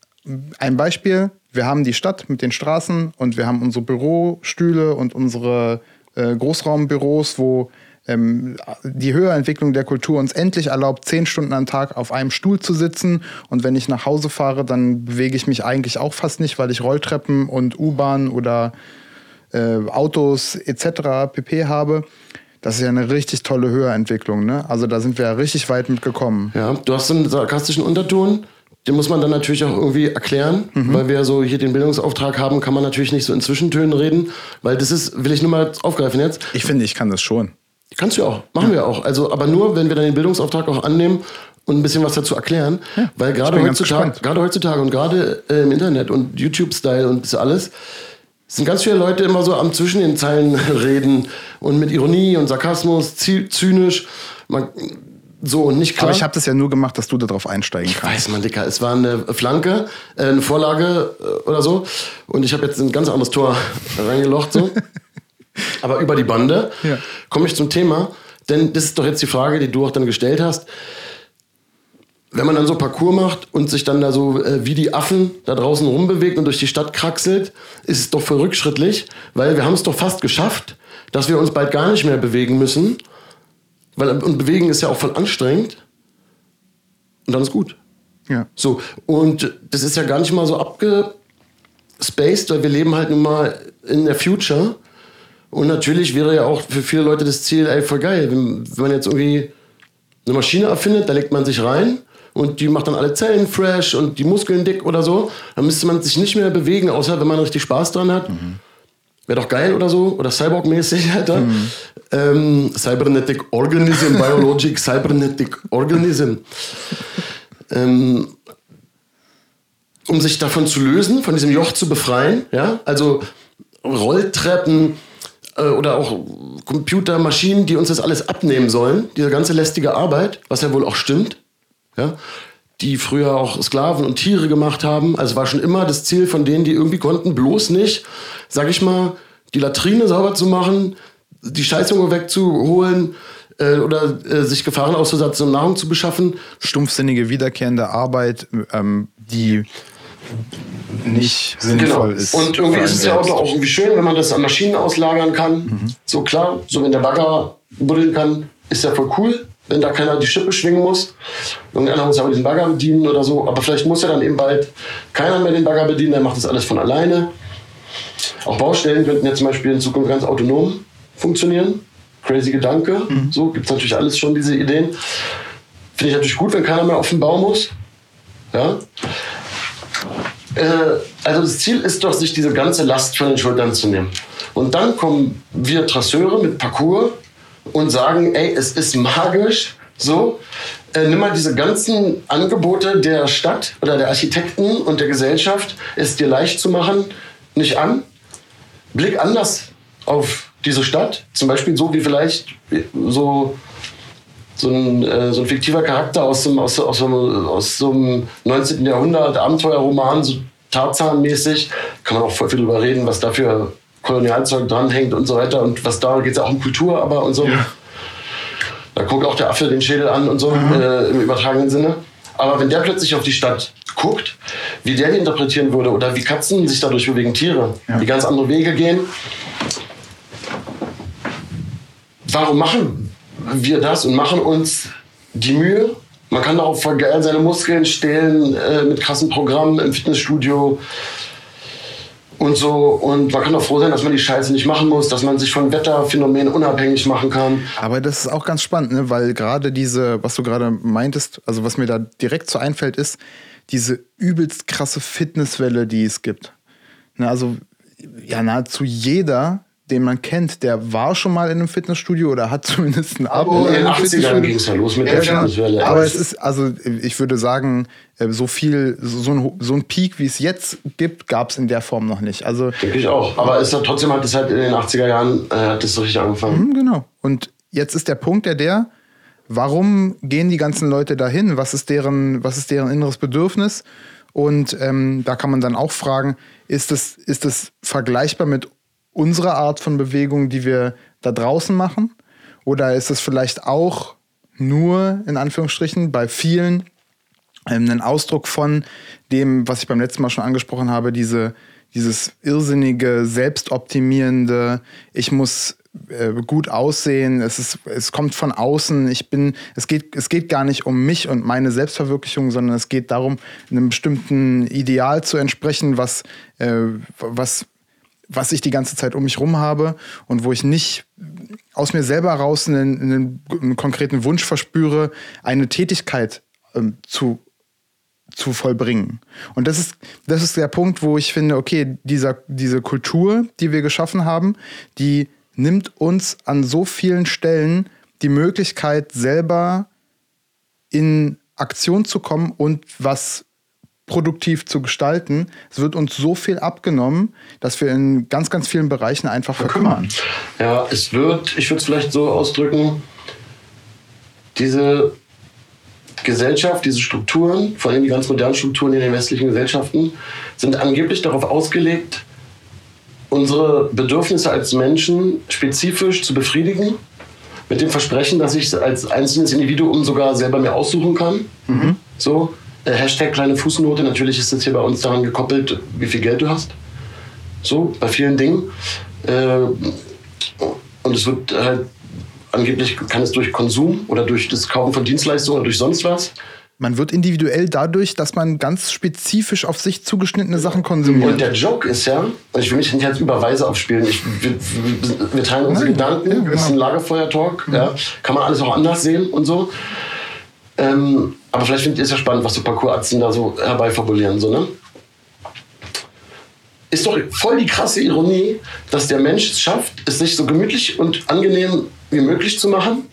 ein Beispiel. Wir haben die Stadt mit den Straßen und wir haben unsere Bürostühle und unsere äh, Großraumbüros, wo ähm, die Höherentwicklung der Kultur uns endlich erlaubt, zehn Stunden am Tag auf einem Stuhl zu sitzen. Und wenn ich nach Hause fahre, dann bewege ich mich eigentlich auch fast nicht, weil ich Rolltreppen und U-Bahn oder äh, Autos etc. pp. habe. Das ist ja eine richtig tolle Höherentwicklung. Ne? Also da sind wir ja richtig weit mitgekommen. Ja, du hast so einen sarkastischen Unterton. den muss man dann natürlich auch irgendwie erklären, Mhm. weil wir so hier den Bildungsauftrag haben, kann man natürlich nicht so in Zwischentönen reden, weil das ist, will ich nur mal aufgreifen jetzt. Ich finde, ich kann das schon. Kannst du ja auch, machen wir auch. Also, aber nur, wenn wir dann den Bildungsauftrag auch annehmen und ein bisschen was dazu erklären, weil gerade heutzutage, gerade heutzutage und gerade äh, im Internet und YouTube-Style und das alles, sind ganz viele Leute immer so am zwischen den Zeilen reden und mit Ironie und Sarkasmus, zy- zynisch, man, so und nicht klar. Aber ich habe das ja nur gemacht, dass du darauf einsteigen Ich kannst. weiß, man, Dicker, es war eine Flanke, äh, eine Vorlage äh, oder so. Und ich habe jetzt ein ganz anderes Tor reingelocht. So. Aber über die Bande Ja. komme ich zum Thema. Denn das ist doch jetzt die Frage, die du auch dann gestellt hast. Wenn man dann so Parcours macht und sich dann da so äh, wie die Affen da draußen rumbewegt und durch die Stadt kraxelt, ist es doch für rückschrittlich, weil wir haben es doch fast geschafft, dass wir uns bald gar nicht mehr bewegen müssen. Weil, und bewegen ist ja auch voll anstrengend. Und dann ist gut. Ja. So, und das ist ja gar nicht mal so abgespaced, weil wir leben halt nun mal in der Future. Und natürlich wäre ja auch für viele Leute das Ziel, ey, voll geil, wenn, wenn man jetzt irgendwie eine Maschine erfindet, da legt man sich rein und die macht dann alle Zellen fresh und die Muskeln dick oder so, dann müsste man sich nicht mehr bewegen, außer wenn man richtig Spaß dran hat. Wäre doch geil oder so, oder Cyborg-mäßig, Alter. Ähm, Cybernetic Organism, Biologic Cybernetic Organism. Ähm, um sich davon zu lösen, von diesem Joch zu befreien, ja, also Rolltreppen äh, oder auch Computermaschinen, die uns das alles abnehmen sollen, diese ganze lästige Arbeit, was ja wohl auch stimmt, ja, die früher auch Sklaven und Tiere gemacht haben, also war schon immer das Ziel von denen, die irgendwie konnten, bloß nicht, sag ich mal, die Latrine sauber zu machen, die Scheißung wegzuholen äh, oder äh, sich Gefahren auszusetzen, um Nahrung zu beschaffen, Stumpfsinnige, wiederkehrende Arbeit, ähm, die nicht sinnvoll ist. Genau. Und irgendwie ist es ja auch, irgendwie schön, wenn man das an Maschinen auslagern kann. Mhm. So klar, so wenn der Bagger buddeln kann, ist ja voll cool, wenn da keiner die Schippe schwingen muss. Irgendeiner muss aber diesen Bagger bedienen oder so. Aber vielleicht muss ja dann eben bald keiner mehr den Bagger bedienen, der macht das alles von alleine. Auch Baustellen könnten ja zum Beispiel in Zukunft ganz autonom funktionieren. Crazy Gedanke. Mhm. So gibt es natürlich alles schon diese Ideen. Finde ich natürlich gut, wenn keiner mehr auf den Bau muss. Ja. Äh, also das Ziel ist doch, sich diese ganze Last von den Schultern zu nehmen. Und dann kommen wir Trasseure mit Parcours und sagen, ey, es ist magisch, so, äh, nimm mal diese ganzen Angebote der Stadt oder der Architekten und der Gesellschaft, es dir leicht zu machen, nicht an. Blick anders auf diese Stadt, zum Beispiel so wie vielleicht so so ein, äh, so ein fiktiver Charakter aus so, einem- aus, so- aus, so, einem- aus so einem 19. Jahrhundert Abenteuerroman, so Tarzan-mäßig. Kann man auch voll viel drüber reden, was da für Kolonialzeug dranhängt und so weiter. Und was da geht es ja auch um Kultur, aber und so. Da guckt auch der Affe den Schädel an und so, äh, im übertragenen Sinne. Aber wenn der plötzlich auf die Stadt guckt, wie der die interpretieren würde oder wie Katzen sich dadurch bewegen, Tiere, die ganz andere Wege gehen, warum machen wir das und machen uns die Mühe? Man kann geil seine Muskeln stehlen äh, mit krassen Programmen im Fitnessstudio und so. Und man kann auch froh sein, dass man die Scheiße nicht machen muss, dass man sich von Wetterphänomenen unabhängig machen kann. Aber das ist auch ganz spannend, ne? weil gerade diese, was du gerade meintest, also was mir da direkt so einfällt, ist diese übelst krasse Fitnesswelle, die es gibt. Ne, also ja, nahezu jeder, den man kennt, der war schon mal in einem Fitnessstudio oder hat zumindest ein Abo In den einem 80ern ging es ja los mit der Ja, Fitnesswelle. aber es ist, also ich würde sagen, äh, so viel, so ein, so ein Peak, wie es jetzt gibt, gab es in der Form noch nicht. Also Denke ich auch. Aber es hat trotzdem hat es halt in den 80er Jahren äh, hat das so richtig angefangen. Hm, Genau. Und jetzt ist der Punkt ja der, warum gehen die ganzen Leute dahin? Was ist deren, was ist deren inneres Bedürfnis? Und ähm, da kann man dann auch fragen, ist es, ist es vergleichbar mit unserer Art von Bewegung, die wir da draußen machen? Oder ist es vielleicht auch nur, in Anführungsstrichen, bei vielen ähm, ein Ausdruck von dem, was ich beim letzten Mal schon angesprochen habe, diese, dieses irrsinnige, selbstoptimierende, ich muss äh, gut aussehen, es, ist, es kommt von außen, ich bin, es geht, es geht gar nicht um mich und meine Selbstverwirklichung, sondern es geht darum, einem bestimmten Ideal zu entsprechen, was, äh, was, was ich die ganze Zeit um mich rum habe und wo ich nicht aus mir selber heraus einen, einen, einen konkreten Wunsch verspüre, eine Tätigkeit ähm, zu zu vollbringen. Und das ist, das ist der Punkt, wo ich finde, okay, dieser, diese Kultur, die wir geschaffen haben, die nimmt uns an so vielen Stellen die Möglichkeit, selber in Aktion zu kommen und was produktiv zu gestalten. Es wird uns so viel abgenommen, dass wir in ganz, ganz vielen Bereichen einfach verkümmern. Ja, es wird, ich würde es vielleicht so ausdrücken, diese Gesellschaft, diese Strukturen, vor allem die ganz modernen Strukturen in den westlichen Gesellschaften, sind angeblich darauf ausgelegt, unsere Bedürfnisse als Menschen spezifisch zu befriedigen, mit dem Versprechen, dass ich als einzelnes Individuum sogar selber mir aussuchen kann. Mhm. So, äh, Hashtag kleine Fußnote, natürlich ist das hier bei uns daran gekoppelt, wie viel Geld du hast. So, bei vielen Dingen. Äh, und es wird halt angeblich kann es durch Konsum oder durch das Kaufen von Dienstleistungen oder durch sonst was. Man wird individuell dadurch, dass man ganz spezifisch auf sich zugeschnittene Sachen konsumiert. Und der Joke ist ja, ich will mich nicht als Überweise aufspielen, ich, wir, wir, teilen unsere Nein, Gedanken, ja, genau. ist ein Lagerfeuer-Talk, mhm. ja, kann man alles auch anders sehen und so. Ähm, aber vielleicht findet ihr es ja spannend, was so Parkour-Arzten da so herbeifabulieren. So, ne? Ist doch voll die krasse Ironie, dass der Mensch es schafft, es sich so gemütlich und angenehm wie möglich zu machen.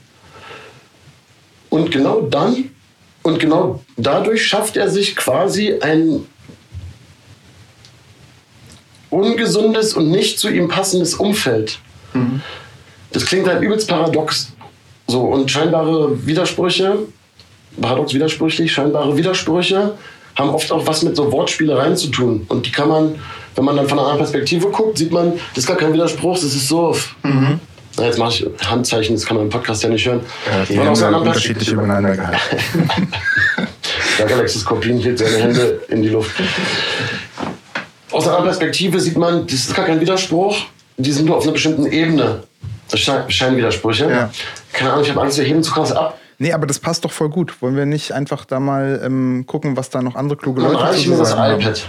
Und genau dann und genau dadurch schafft er sich quasi ein ungesundes und nicht zu ihm passendes Umfeld. Mhm. Das klingt halt übelst paradox. So, und scheinbare Widersprüche, paradox widersprüchlich, scheinbare Widersprüche haben oft auch was mit so Wortspielereien zu tun. Und die kann man, wenn man dann von einer anderen Perspektive guckt, sieht man, das ist gar kein Widerspruch, das ist so. Mhm. Na, jetzt mache ich Handzeichen, das kann man im Podcast ja nicht hören. Ja, die haben ja unterschiedlich übereinander gehalten. Der Galaxy Scorpion hielt seine Hände in die Luft. Aus einer anderen Perspektive sieht man, das ist gar kein Widerspruch, die sind nur auf einer bestimmten Ebene. Das scheinen Widersprüche. Ja. Keine Ahnung, ich habe Angst, wir heben zu krass ab. Nee, aber das passt doch voll gut. Wollen wir nicht einfach da mal ähm, gucken, was da noch andere kluge Leute Dann zu mir das iPad.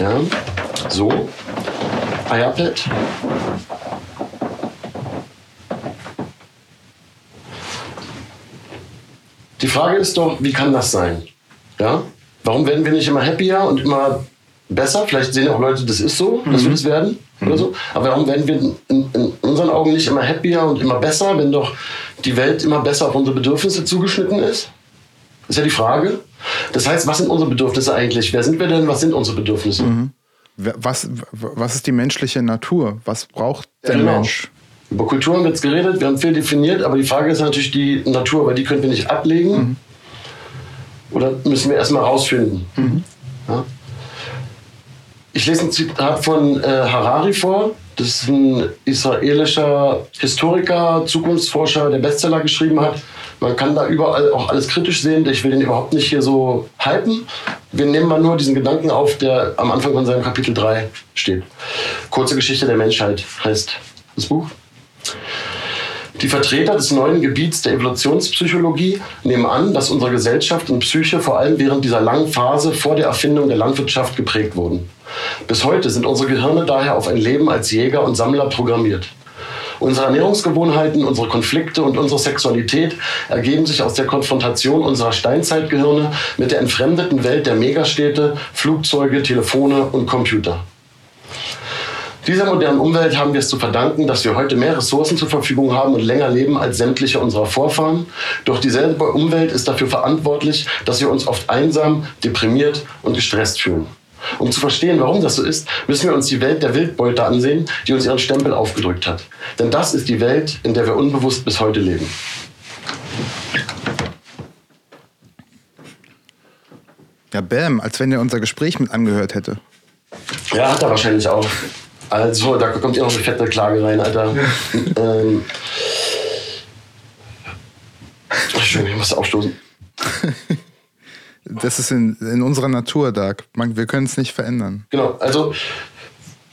Ja, so. iPad. Die Frage ist doch, wie kann das sein? Ja? Warum werden wir nicht immer happier und immer besser? Vielleicht sehen auch Leute, das ist so, dass mhm. wir das werden oder so. Aber warum werden wir in, in, unseren Augen nicht immer happier und immer besser, wenn doch die Welt immer besser auf unsere Bedürfnisse zugeschnitten ist? Ist ja die Frage. Das heißt, was sind unsere Bedürfnisse eigentlich? Wer sind wir denn? Was sind unsere Bedürfnisse? Mhm. Was, was ist die menschliche Natur? Was braucht der genau. Mensch? Über Kulturen wird geredet, wir haben viel definiert, aber die Frage ist natürlich die Natur, weil die können wir nicht ablegen. Mhm. Oder müssen wir erstmal rausfinden? Mhm. Ja? Ich lese ein Zitat von äh, Harari vor. Das ist ein israelischer Historiker, Zukunftsforscher, der Bestseller geschrieben hat. Man kann da überall auch alles kritisch sehen. Ich will den überhaupt nicht hier so hypen. Wir nehmen mal nur diesen Gedanken auf, der am Anfang von seinem Kapitel 3 steht. Kurze Geschichte der Menschheit heißt das Buch. Die Vertreter des neuen Gebiets der Evolutionspsychologie nehmen an, dass unsere Gesellschaft und Psyche vor allem während dieser langen Phase vor der Erfindung der Landwirtschaft geprägt wurden. Bis heute sind unsere Gehirne daher auf ein Leben als Jäger und Sammler programmiert. Unsere Ernährungsgewohnheiten, unsere Konflikte und unsere Sexualität ergeben sich aus der Konfrontation unserer Steinzeitgehirne mit der entfremdeten Welt der Megastädte, Flugzeuge, Telefone und Computer. Dieser modernen Umwelt haben wir es zu verdanken, dass wir heute mehr Ressourcen zur Verfügung haben und länger leben als sämtliche unserer Vorfahren. Doch dieselbe Umwelt ist dafür verantwortlich, dass wir uns oft einsam, deprimiert und gestresst fühlen. Um zu verstehen, warum das so ist, müssen wir uns die Welt der Wildbeute ansehen, die uns ihren Stempel aufgedrückt hat. Denn das ist die Welt, in der wir unbewusst bis heute leben. Ja, bam, als wenn er unser Gespräch mit angehört hätte. Ja, hat er wahrscheinlich auch. Also, da kommt ja noch eine fette Klage rein, Alter. ähm, Schön, ich muss aufstoßen. Das ist in, in unserer Natur, Dark. Man, wir können es nicht verändern. Genau, also,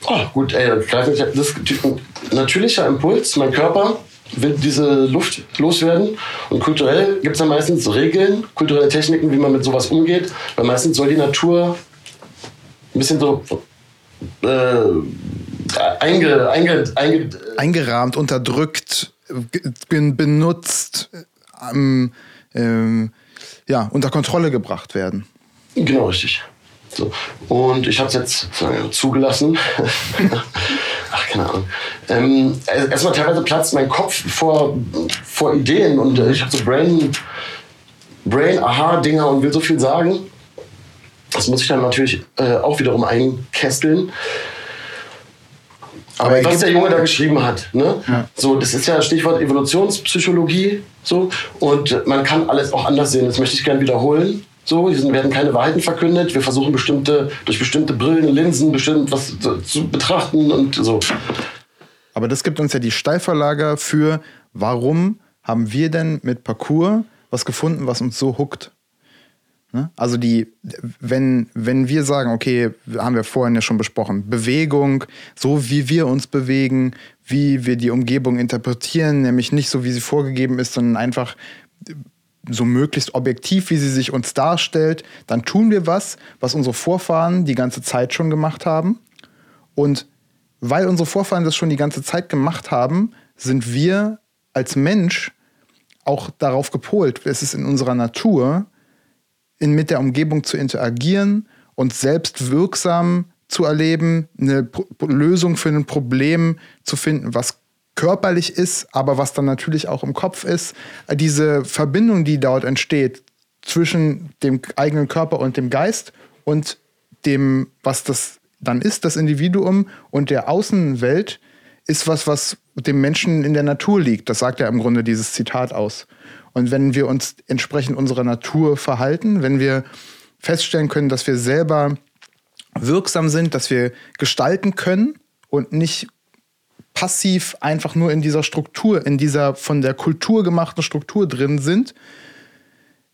oh, gut, ey, das ist ein natürlicher Impuls. Mein Körper will diese Luft loswerden. Und kulturell gibt es dann meistens Regeln, kulturelle Techniken, wie man mit sowas umgeht. Weil meistens soll die Natur ein bisschen so äh, einge, einge, einge, eingerahmt, unterdrückt, benutzt. Ähm, ähm, ja, unter Kontrolle gebracht werden. Genau, richtig. So. Und ich habe es jetzt wir, zugelassen. Ach, keine Ahnung. Ähm, erstmal teilweise platzt mein Kopf vor, vor Ideen und äh, ich habe so Brain, Brain, Aha-Dinger und will so viel sagen. Das muss ich dann natürlich äh, auch wiederum einkesteln. Aber, was der Junge da geschrieben hat, ne? Ja. So, das ist ja Stichwort Evolutionspsychologie, so. Und man kann alles auch anders sehen. Das möchte ich gerne wiederholen. So, hier werden keine Wahrheiten verkündet. Wir versuchen bestimmte, durch bestimmte Brillen, Linsen bestimmt was zu, zu betrachten und so. Aber das gibt uns ja die Steilverlager für, warum haben wir denn mit Parcours was gefunden, was uns so huckt? Ne? Also die, wenn, wenn wir sagen, okay, haben wir vorhin ja schon besprochen, Bewegung, so wie wir uns bewegen, wie wir die Umgebung interpretieren, nämlich nicht so, wie sie vorgegeben ist, sondern einfach so möglichst objektiv, wie sie sich uns darstellt, dann tun wir was, was unsere Vorfahren die ganze Zeit schon gemacht haben. Und weil unsere Vorfahren das schon die ganze Zeit gemacht haben, sind wir als Mensch auch darauf gepolt. Es ist in unserer Natur, in, mit der Umgebung zu interagieren und selbst wirksam zu erleben, eine Pro Lösung für ein Problem zu finden, was körperlich ist, aber was dann natürlich auch im Kopf ist. Diese Verbindung, die dort entsteht zwischen dem eigenen Körper und dem Geist und dem, was das dann ist, das Individuum und der Außenwelt, ist was, was dem Menschen in der Natur liegt. Das sagt ja im Grunde dieses Zitat aus. Und wenn wir uns entsprechend unserer Natur verhalten, wenn wir feststellen können, dass wir selber wirksam sind, dass wir gestalten können und nicht passiv einfach nur in dieser Struktur, in dieser von der Kultur gemachten Struktur drin sind,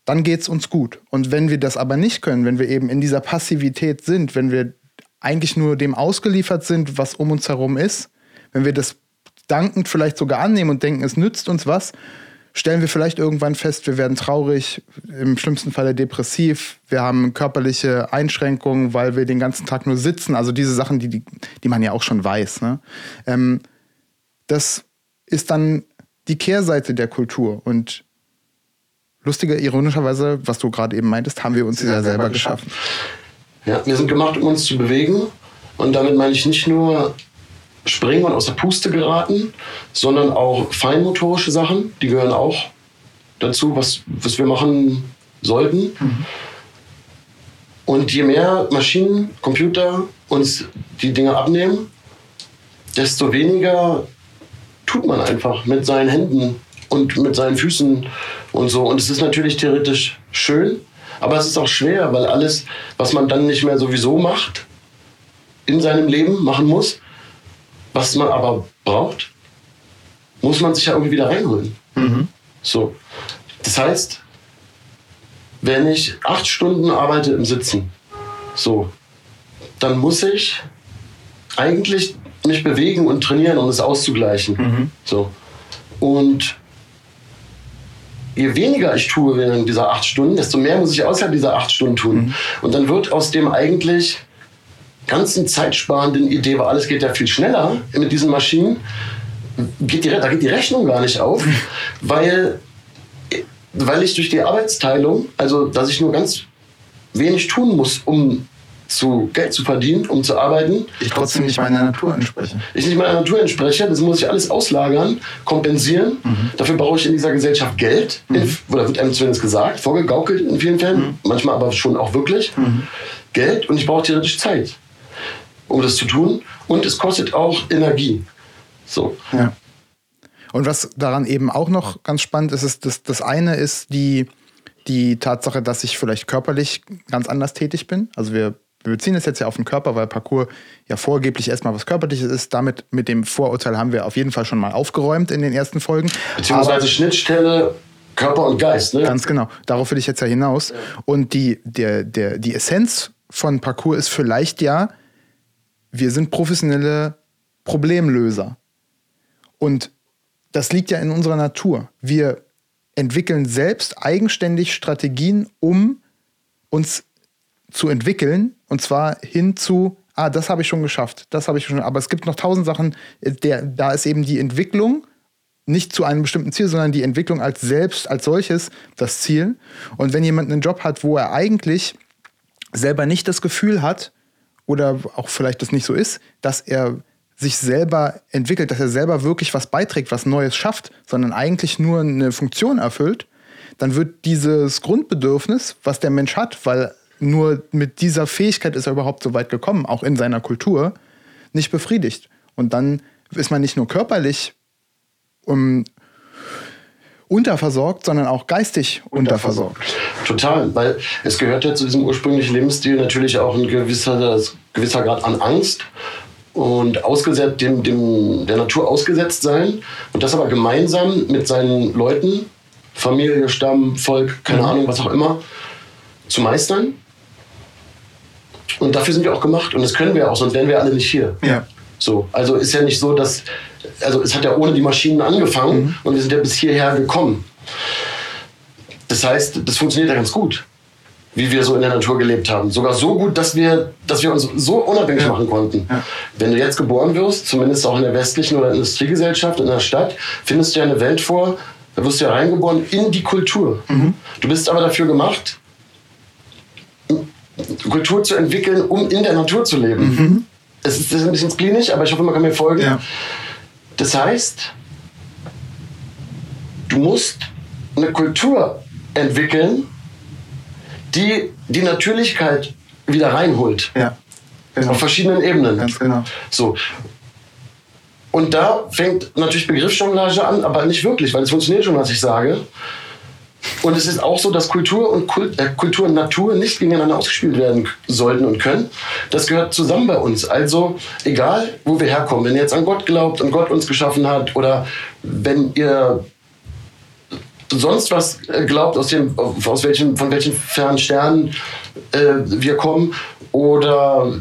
dann geht es uns gut. Und wenn wir das aber nicht können, wenn wir eben in dieser Passivität sind, wenn wir eigentlich nur dem ausgeliefert sind, was um uns herum ist, wenn wir das dankend vielleicht sogar annehmen und denken, es nützt uns was, stellen wir vielleicht irgendwann fest, wir werden traurig, im schlimmsten Falle depressiv, wir haben körperliche Einschränkungen, weil wir den ganzen Tag nur sitzen. Also diese Sachen, die, die, die man ja auch schon weiß. Ne? Ähm, das ist dann die Kehrseite der Kultur. Und lustiger, ironischerweise, was du gerade eben meintest, haben wir uns ja, ja selber geschaffen. Ja, wir sind gemacht, um uns zu bewegen. Und damit meine ich nicht nur springen und aus der Puste geraten, sondern auch feinmotorische Sachen, die gehören auch dazu, was, was wir machen sollten. Mhm. Und je mehr Maschinen, Computer uns die Dinge abnehmen, desto weniger tut man einfach mit seinen Händen und mit seinen Füßen und so. Und es ist natürlich theoretisch schön, aber es ist auch schwer, weil alles, was man dann nicht mehr sowieso macht, in seinem Leben machen muss, was man aber braucht, muss man sich ja irgendwie wieder reinholen. Mhm. So. Das heißt, wenn ich acht Stunden arbeite im Sitzen, so, dann muss ich eigentlich mich bewegen und trainieren, um es auszugleichen. Mhm. So. Und je weniger ich tue während dieser acht Stunden, desto mehr muss ich außerhalb dieser acht Stunden tun. Mhm. Und dann wird aus dem eigentlich ganzen zeitsparenden Idee, weil alles geht ja viel schneller mit diesen Maschinen, geht die, da geht die Rechnung gar nicht auf, weil, weil ich durch die Arbeitsteilung, also dass ich nur ganz wenig tun muss, um zu Geld zu verdienen, um zu arbeiten. Ich trotzdem nicht meiner Natur entspreche. Ich nicht meiner Natur entspreche, das muss ich alles auslagern, kompensieren. Mhm. Dafür brauche ich in dieser Gesellschaft Geld, mhm. oder wird einem zumindest gesagt, vorgegaukelt in vielen Fällen, mhm. manchmal aber schon auch wirklich. Mhm. Geld und ich brauche theoretisch Zeit um das zu tun. Und es kostet auch Energie. So. Ja. Und was daran eben auch noch ganz spannend ist, ist, dass das eine ist die, die Tatsache, dass ich vielleicht körperlich ganz anders tätig bin. Also wir, wir beziehen es jetzt ja auf den Körper, weil Parcours ja vorgeblich erstmal was Körperliches ist. Damit mit dem Vorurteil haben wir auf jeden Fall schon mal aufgeräumt in den ersten Folgen. Beziehungsweise Aber, Schnittstelle Körper und Geist, ne? Ganz genau. Darauf will ich jetzt ja hinaus. Ja. Und die, der, der, die Essenz von Parcours ist vielleicht ja, wir sind professionelle Problemlöser. Und das liegt ja in unserer Natur. Wir entwickeln selbst eigenständig Strategien, um uns zu entwickeln. Und zwar hin zu, ah, das habe ich schon geschafft, das habe ich schon. Aber es gibt noch tausend Sachen, der, da ist eben die Entwicklung nicht zu einem bestimmten Ziel, sondern die Entwicklung als selbst, als solches das Ziel. Und wenn jemand einen Job hat, wo er eigentlich selber nicht das Gefühl hat, oder auch vielleicht das nicht so ist, dass er sich selber entwickelt, dass er selber wirklich was beiträgt, was Neues schafft, sondern eigentlich nur eine Funktion erfüllt, dann wird dieses Grundbedürfnis, was der Mensch hat, weil nur mit dieser Fähigkeit ist er überhaupt so weit gekommen, auch in seiner Kultur, nicht befriedigt. Und dann ist man nicht nur körperlich um, unterversorgt, sondern auch geistig unterversorgt. Total, weil es gehört ja zu diesem ursprünglichen Lebensstil natürlich auch ein gewisser, gewisser Grad an Angst und ausgesetzt, dem, dem, der Natur ausgesetzt sein und das aber gemeinsam mit seinen Leuten, Familie, Stamm, Volk, keine mhm. Ahnung, was auch immer, zu meistern. Und dafür sind wir auch gemacht und das können wir auch, sonst wären wir alle nicht hier. Ja. So, also ist ja nicht so, dass also es hat ja ohne die Maschinen angefangen mhm. und wir sind ja bis hierher gekommen. Das heißt, das funktioniert ja ganz gut, wie wir so in der Natur gelebt haben. Sogar so gut, dass wir, dass wir uns so unabhängig ja. machen konnten. Ja. Wenn du jetzt geboren wirst, zumindest auch in der westlichen oder Industriegesellschaft, in der Stadt, findest du ja eine Welt vor, da wirst du ja reingeboren in die Kultur. Mhm. Du bist aber dafür gemacht, Kultur zu entwickeln, um in der Natur zu leben. Mhm. Es ist, das ist ein bisschen klinisch, aber ich hoffe, man kann mir folgen. Ja. Das heißt, du musst eine Kultur entwickeln, die die Natürlichkeit wieder reinholt. Ja. Genau. Auf verschiedenen Ebenen. Ganz genau. So. Und da fängt natürlich Begriffsjonglage an, aber nicht wirklich, weil es funktioniert schon, was ich sage. Und es ist auch so, dass Kultur und, Kult, äh, Kultur und Natur nicht gegeneinander ausgespielt werden sollten und können. Das gehört zusammen bei uns. Also egal, wo wir herkommen, wenn ihr jetzt an Gott glaubt und Gott uns geschaffen hat oder wenn ihr sonst was äh, glaubt, aus dem, aus welchen, von welchen fernen Sternen äh, wir kommen oder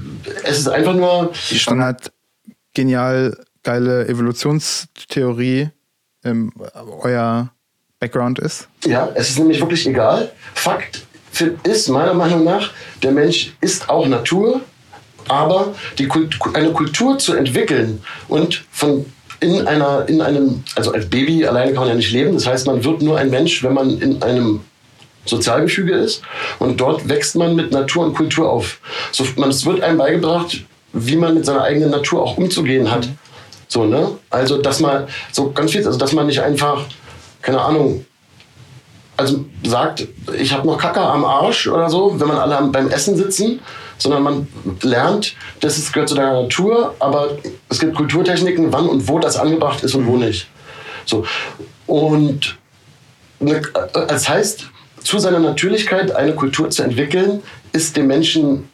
es ist einfach nur... Die Standard genial geile Evolutionstheorie, ähm, euer Background ist? Ja, es ist nämlich wirklich egal. Fakt ist meiner Meinung nach, der Mensch ist auch Natur, aber die Kultur, eine Kultur zu entwickeln und von in einer, in einem, also als Baby alleine kann man ja nicht leben. Das heißt, man wird nur ein Mensch, wenn man in einem Sozialgefüge ist. Und dort wächst man mit Natur und Kultur auf. So, man, es wird einem beigebracht, wie man mit seiner eigenen Natur auch umzugehen hat. So, ne? Also, dass man, so ganz viel, also, dass man nicht einfach keine Ahnung, also sagt, ich habe noch Kacker am Arsch oder so, wenn man alle beim Essen sitzen, sondern man lernt, das ist, gehört zu der Natur, aber es gibt Kulturtechniken, wann und wo das angebracht ist und wo mhm. nicht. So. Und ne, das heißt, zu seiner Natürlichkeit eine Kultur zu entwickeln, ist dem Menschen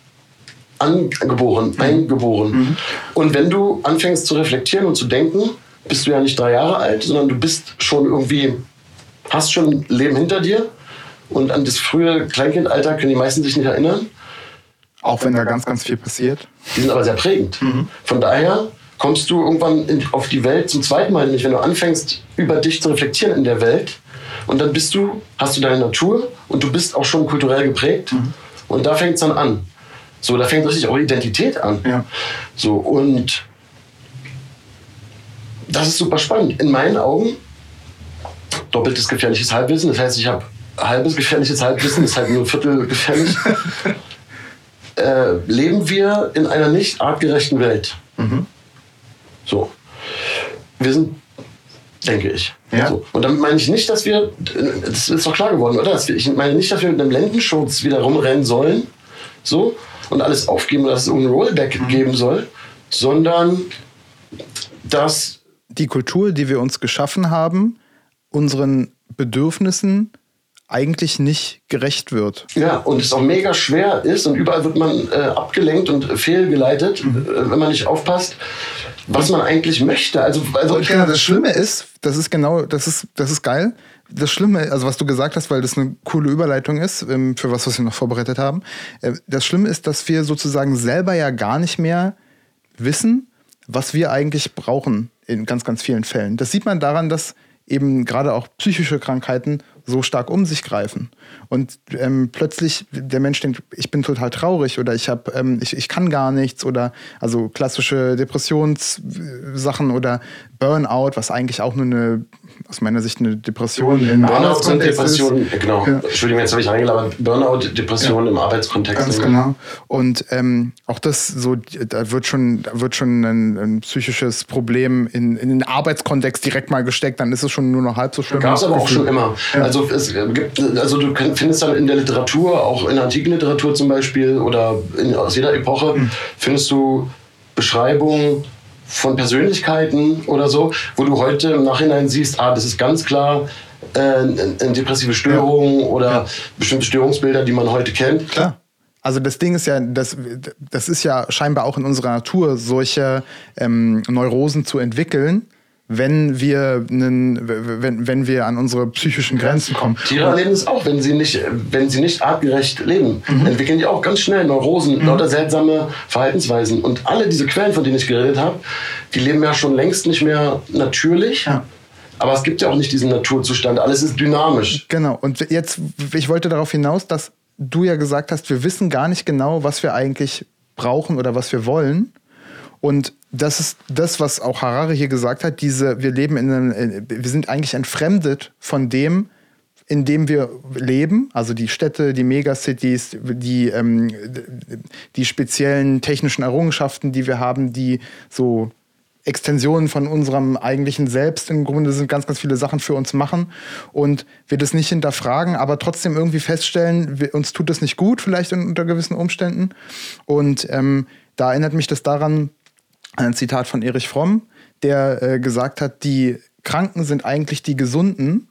angeboren, mhm. eingeboren. Mhm. Und wenn du anfängst zu reflektieren und zu denken, bist du ja nicht drei Jahre alt, sondern du bist schon irgendwie, hast schon ein Leben hinter dir. Und an das frühe Kleinkindalter können die meisten sich nicht erinnern. Auch wenn da ganz, ganz viel passiert. Die sind aber sehr prägend. Mhm. Von daher kommst du irgendwann in, auf die Welt zum zweiten Mal nicht, wenn du anfängst, über dich zu reflektieren in der Welt. Und dann bist du, hast du deine Natur und du bist auch schon kulturell geprägt. Mhm. Und da fängt es dann an. So, da fängt richtig auch Identität an. Ja. So, und das ist super spannend. In meinen Augen doppeltes gefährliches Halbwissen. Das heißt, ich habe halbes gefährliches Halbwissen, das ist halt nur Viertel gefährlich. äh, leben wir in einer nicht artgerechten Welt. Mhm. So. Wir sind, denke ich. Ja. So. Und damit meine ich nicht, dass wir, das ist doch klar geworden, oder? Ich meine nicht, dass wir mit einem Lendenschutz wieder rumrennen sollen, so, und alles aufgeben, dass es irgendein Rollback mhm. geben soll, sondern dass die Kultur, die wir uns geschaffen haben, unseren Bedürfnissen eigentlich nicht gerecht wird. Ja, und es auch mega schwer ist und überall wird man äh, abgelenkt und fehlgeleitet, mhm. wenn man nicht aufpasst, was man eigentlich möchte. Also, also und genau, das Schlimme ist, das ist genau, das ist, das ist geil. Das Schlimme, also was du gesagt hast, weil das eine coole Überleitung ist ähm, für was, was wir noch vorbereitet haben. Äh, das Schlimme ist, dass wir sozusagen selber ja gar nicht mehr wissen, was wir eigentlich brauchen in ganz, ganz vielen Fällen. Das sieht man daran, dass eben gerade auch psychische Krankheiten so stark um sich greifen. Und ähm, plötzlich der Mensch denkt, ich bin total traurig oder ich habe, ähm, ich, ich kann gar nichts oder also klassische Depressionssachen oder Burnout, was eigentlich auch nur eine aus meiner Sicht eine Depression im Burnout sind Depressionen, genau. Ja. Entschuldigung, jetzt habe ich reingelabert. Burnout, Depression ja. im Arbeitskontext. Ganz genau. Und ähm, auch das so, da wird schon, da wird schon ein, ein psychisches Problem in, in den Arbeitskontext direkt mal gesteckt, dann ist es schon nur noch halb so schlimm. Gab es aber auch schon immer. Ja. Also es gibt, also du findest dann in der Literatur, auch in der antiken Literatur zum Beispiel oder in, aus jeder Epoche, mhm. findest du Beschreibungen von Persönlichkeiten oder so, wo du heute im Nachhinein siehst, ah, das ist ganz klar äh, eine depressive Störung ja. oder ja. bestimmte Störungsbilder, die man heute kennt. Klar. Also das Ding ist ja, das, das ist ja scheinbar auch in unserer Natur, solche ähm, Neurosen zu entwickeln wenn wir, einen, wenn, wenn wir an unsere psychischen Grenzen kommen. Tiere erleben es auch, wenn sie nicht, wenn sie nicht artgerecht leben, mhm. entwickeln die auch ganz schnell Neurosen, mhm. lauter seltsame Verhaltensweisen. Und alle diese Quellen, von denen ich geredet habe, die leben ja schon längst nicht mehr natürlich. Ja. Aber es gibt ja auch nicht diesen Naturzustand. Alles ist dynamisch. Genau. Und jetzt, ich wollte darauf hinaus, dass du ja gesagt hast, wir wissen gar nicht genau, was wir eigentlich brauchen oder was wir wollen. Und das ist das, was auch Harare hier gesagt hat. Diese, wir leben in einem, wir sind eigentlich entfremdet von dem, in dem wir leben, also die Städte, die Megacities, die, ähm, die speziellen technischen Errungenschaften, die wir haben, die so Extensionen von unserem eigentlichen Selbst im Grunde sind ganz, ganz viele Sachen für uns machen und wir das nicht hinterfragen, aber trotzdem irgendwie feststellen, wir, uns tut das nicht gut, vielleicht unter gewissen Umständen. Und ähm, da erinnert mich das daran, ein Zitat von Erich Fromm, der äh, gesagt hat, die Kranken sind eigentlich die Gesunden,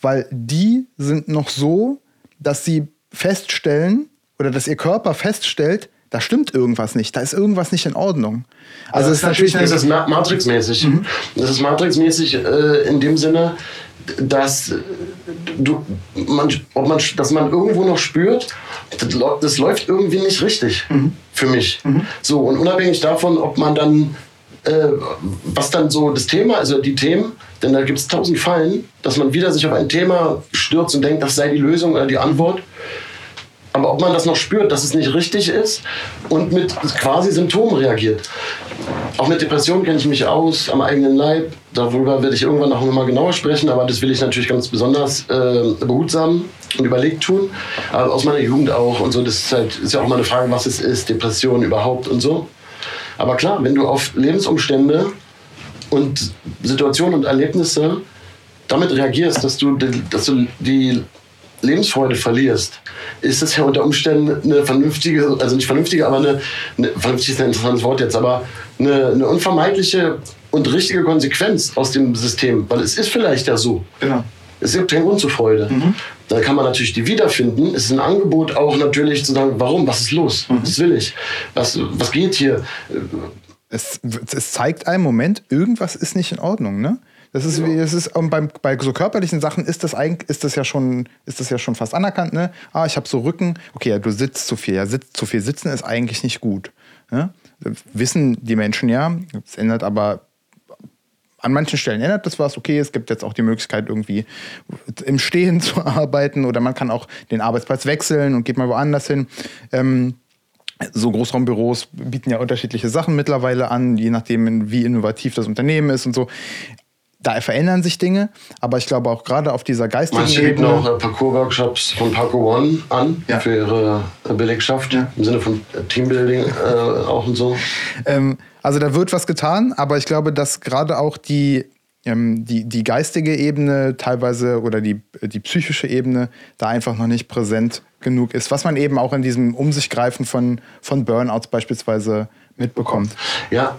weil die sind noch so, dass sie feststellen oder dass ihr Körper feststellt, da stimmt irgendwas nicht, da ist irgendwas nicht in Ordnung. Also, also es ist natürlich das ist Matrix-mäßig. Mhm. Das ist Matrix-mäßig äh, in dem Sinne, dass du, man, ob man, dass man irgendwo noch spürt, das, das läuft irgendwie nicht richtig mhm. für mich. Mhm. So, und unabhängig davon, ob man dann, äh, was dann so das Thema, also die Themen, denn da gibt es tausend Fallen, dass man wieder sich auf ein Thema stürzt und denkt, das sei die Lösung oder die Antwort. Aber ob man das noch spürt, dass es nicht richtig ist und mit quasi Symptomen reagiert. Auch mit Depressionen kenne ich mich aus, am eigenen Leib. Darüber werde ich irgendwann noch mal genauer sprechen, aber das will ich natürlich ganz besonders äh, behutsam und überlegt tun. Aber aus meiner Jugend auch und so. Das ist, halt, ist ja auch mal eine Frage, was es ist, Depression überhaupt und so. Aber klar, wenn du auf Lebensumstände und Situationen und Erlebnisse damit reagierst, dass du, dass du die Lebensfreude verlierst, ist das ja unter Umständen eine vernünftige, also nicht vernünftige, aber eine, eine vernünftig ist ein interessantes Wort jetzt, aber eine, eine unvermeidliche und richtige Konsequenz aus dem System, weil es ist vielleicht ja so. Genau. Es gibt keinen Grund zur Freude. Mhm. Da kann man natürlich die wiederfinden. Es ist ein Angebot auch natürlich zu sagen, warum, was ist los, mhm. was will ich, was, was geht hier. Es, es zeigt einen Moment, irgendwas ist nicht in Ordnung, ne? Das ist, wie, das ist beim, bei so körperlichen Sachen ist das eigentlich, ist das ja schon, ist das ja schon fast anerkannt, ne? Ah, ich habe so Rücken. Okay, ja, du sitzt zu viel. Ja, sitz, zu viel sitzen ist eigentlich nicht gut. Ne? Wissen die Menschen ja. Es ändert aber an manchen Stellen ändert das was. Okay, es gibt jetzt auch die Möglichkeit, irgendwie im Stehen zu arbeiten oder man kann auch den Arbeitsplatz wechseln und geht mal woanders hin. Ähm, so Großraumbüros bieten ja unterschiedliche Sachen mittlerweile an, je nachdem, wie innovativ das Unternehmen ist und so da verändern sich Dinge, aber ich glaube auch gerade auf dieser geistigen Manche bieten auch äh, Parcours-Workshops von Parkour One an ja. für ihre äh, Belegschaft, ja. im Sinne von äh, Teambuilding äh, auch und so. Ähm, also da wird was getan, aber ich glaube, dass gerade auch die, ähm, die, die geistige Ebene teilweise oder die, die psychische Ebene da einfach noch nicht präsent genug ist, was man eben auch in diesem Um sich greifen von, von Burnouts beispielsweise mitbekommt. Ja,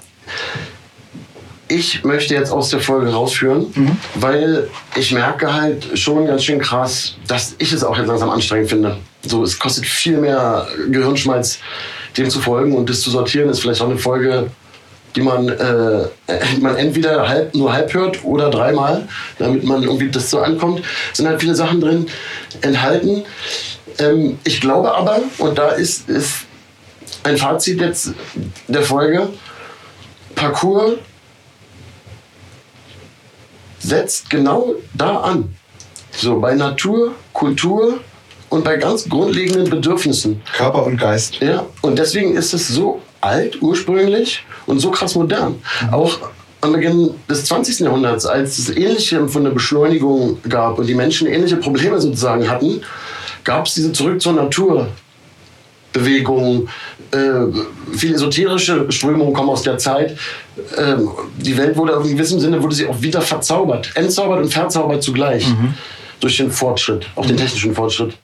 ich möchte jetzt aus der Folge rausführen, mhm. weil ich merke halt schon ganz schön krass, dass ich es auch jetzt langsam anstrengend finde. So, es kostet viel mehr Gehirnschmalz, dem zu folgen und das zu sortieren ist vielleicht auch eine Folge, die man, äh, man entweder halb, nur halb hört oder dreimal, damit man irgendwie das so ankommt. Es sind halt viele Sachen drin enthalten. Ähm, ich glaube aber, und da ist, ist ein Fazit jetzt der Folge, Parcours setzt genau da an. So, bei Natur, Kultur und bei ganz grundlegenden Bedürfnissen. Körper und Geist. Ja, und deswegen ist es so alt ursprünglich und so krass modern. Auch am Beginn des 20. Jahrhunderts, als es ähnliche von der Beschleunigung gab und die Menschen ähnliche Probleme sozusagen hatten, gab es diese Zurück zur Natur Bewegung, äh, viele esoterische Strömungen kommen aus der Zeit. Ähm, die Welt wurde in gewissem Sinne wurde sie auch wieder verzaubert, entzaubert und verzaubert zugleich durch den Fortschritt, auch den technischen Fortschritt.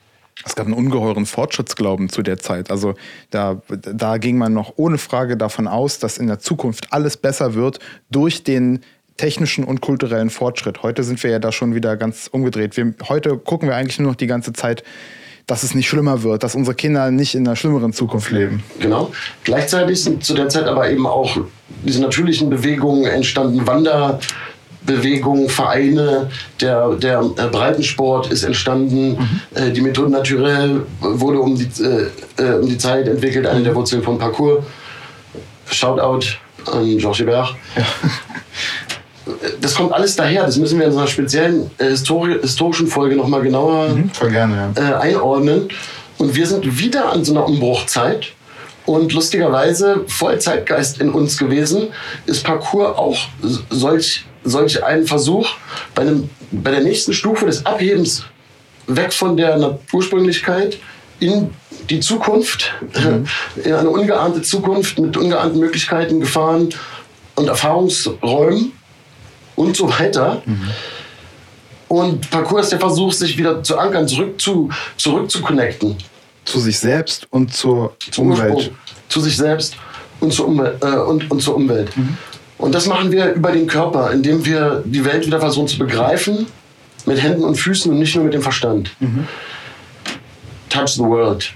Es gab einen ungeheuren Fortschrittsglauben zu der Zeit. Also da, da ging man noch ohne Frage davon aus, dass in der Zukunft alles besser wird durch den technischen und kulturellen Fortschritt. Heute sind wir ja da schon wieder ganz umgedreht. Wir, heute gucken wir eigentlich nur noch die ganze Zeit, dass es nicht schlimmer wird, dass unsere Kinder nicht in einer schlimmeren Zukunft leben. Genau. Gleichzeitig sind zu der Zeit aber eben auch diese natürlichen Bewegungen entstanden, Wanderbewegungen, Vereine, der, der äh, Breitensport ist entstanden, äh, die Methode Naturelle wurde um die, äh, äh, um die Zeit entwickelt, eine der Wurzeln vom Parcours. Shoutout an Georges Hébert. Das kommt alles daher, das müssen wir in so einer speziellen äh, Histori historischen Folge nochmal genauer Voll gerne, ja. äh, einordnen. Und wir sind wieder an so einer Umbruchzeit. Und lustigerweise, voll Zeitgeist in uns gewesen, ist Parcours auch solch, solch ein Versuch, bei, einem, bei der nächsten Stufe des Abhebens weg von der Ursprünglichkeit in die Zukunft, äh, in eine ungeahnte Zukunft mit ungeahnten Möglichkeiten, Gefahren und Erfahrungsräumen und so weiter. Und Parcours ist der Versuch, sich wieder zu ankern, zurück zu, zurück zu connecten. Zu sich selbst und zur Zum Umwelt. Ursprung, zu sich selbst und zur, Umwel äh, und, und zur Umwelt. Und das machen wir über den Körper, indem wir die Welt wieder versuchen zu begreifen, mit Händen und Füßen und nicht nur mit dem Verstand. Touch the world.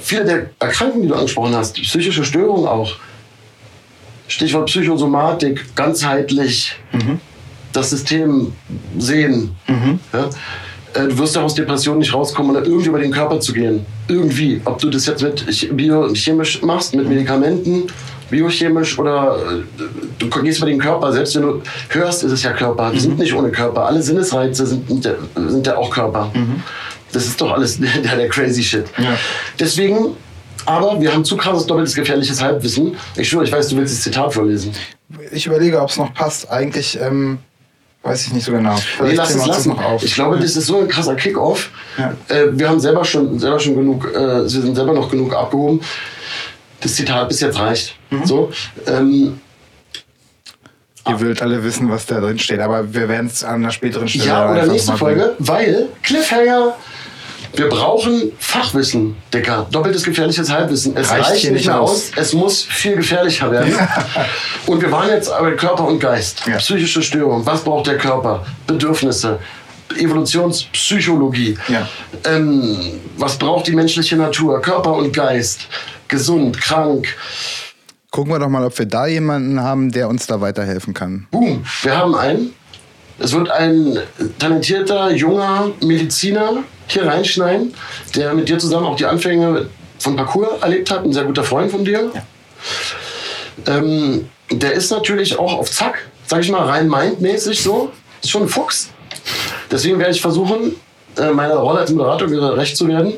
Viele der Erkrankungen, die du angesprochen hast, psychische Störungen auch, Stichwort Psychosomatik, ganzheitlich das System sehen. Ja? Äh, Du wirst ja aus Depressionen nicht rauskommen, ohne irgendwie über den Körper zu gehen. Irgendwie. Ob du das jetzt mit ch- biochemisch machst, mit Medikamenten, biochemisch oder äh, du gehst über den Körper. Selbst wenn du hörst, ist es ja Körper. Wir sind nicht ohne Körper. Alle Sinnesreize sind, ja- sind ja auch Körper. Das ist doch alles der, der crazy shit. Ja. Deswegen, aber wir haben zu krasses doppeltes gefährliches Halbwissen. Ich schwöre, ich weiß, du willst das Zitat vorlesen. Ich überlege, ob es noch passt. Eigentlich ähm, weiß ich nicht so genau. Nee, lass es lassen. noch auf. Ich glaube, das ist so ein krasser Kick-Off. Ja. Äh, wir haben selber schon, selber schon genug, äh, wir sind selber noch genug abgehoben. Das Zitat bis jetzt reicht. Mhm. So, ähm, Ihr wollt alle wissen, was da drin steht, aber wir werden es an einer späteren Stelle ja, oder nächste Folge, weil Cliffhanger. Wir brauchen Fachwissen, Dicker. Doppeltes gefährliches Halbwissen. Es Reicht reicht, nicht nicht mehr aus. aus. Es muss viel gefährlicher werden. und wir waren jetzt aber Körper und Geist. Ja. Psychische Störung. Was braucht der Körper? Bedürfnisse. Evolutionspsychologie. Ja. Ähm, was braucht die menschliche Natur? Körper und Geist. Gesund, krank. Gucken wir doch mal, ob wir da jemanden haben, der uns da weiterhelfen kann. Boom, wir haben einen. Es wird ein talentierter, junger Mediziner hier reinschneiden, der mit dir zusammen auch die Anfänge von Parcours erlebt hat, ein sehr guter Freund von dir. Ähm, der ist natürlich auch auf Zack, sag ich mal, rein mindmäßig so. Ist schon ein Fuchs. Deswegen werde ich versuchen, äh, meiner Rolle als Moderator gerecht zu werden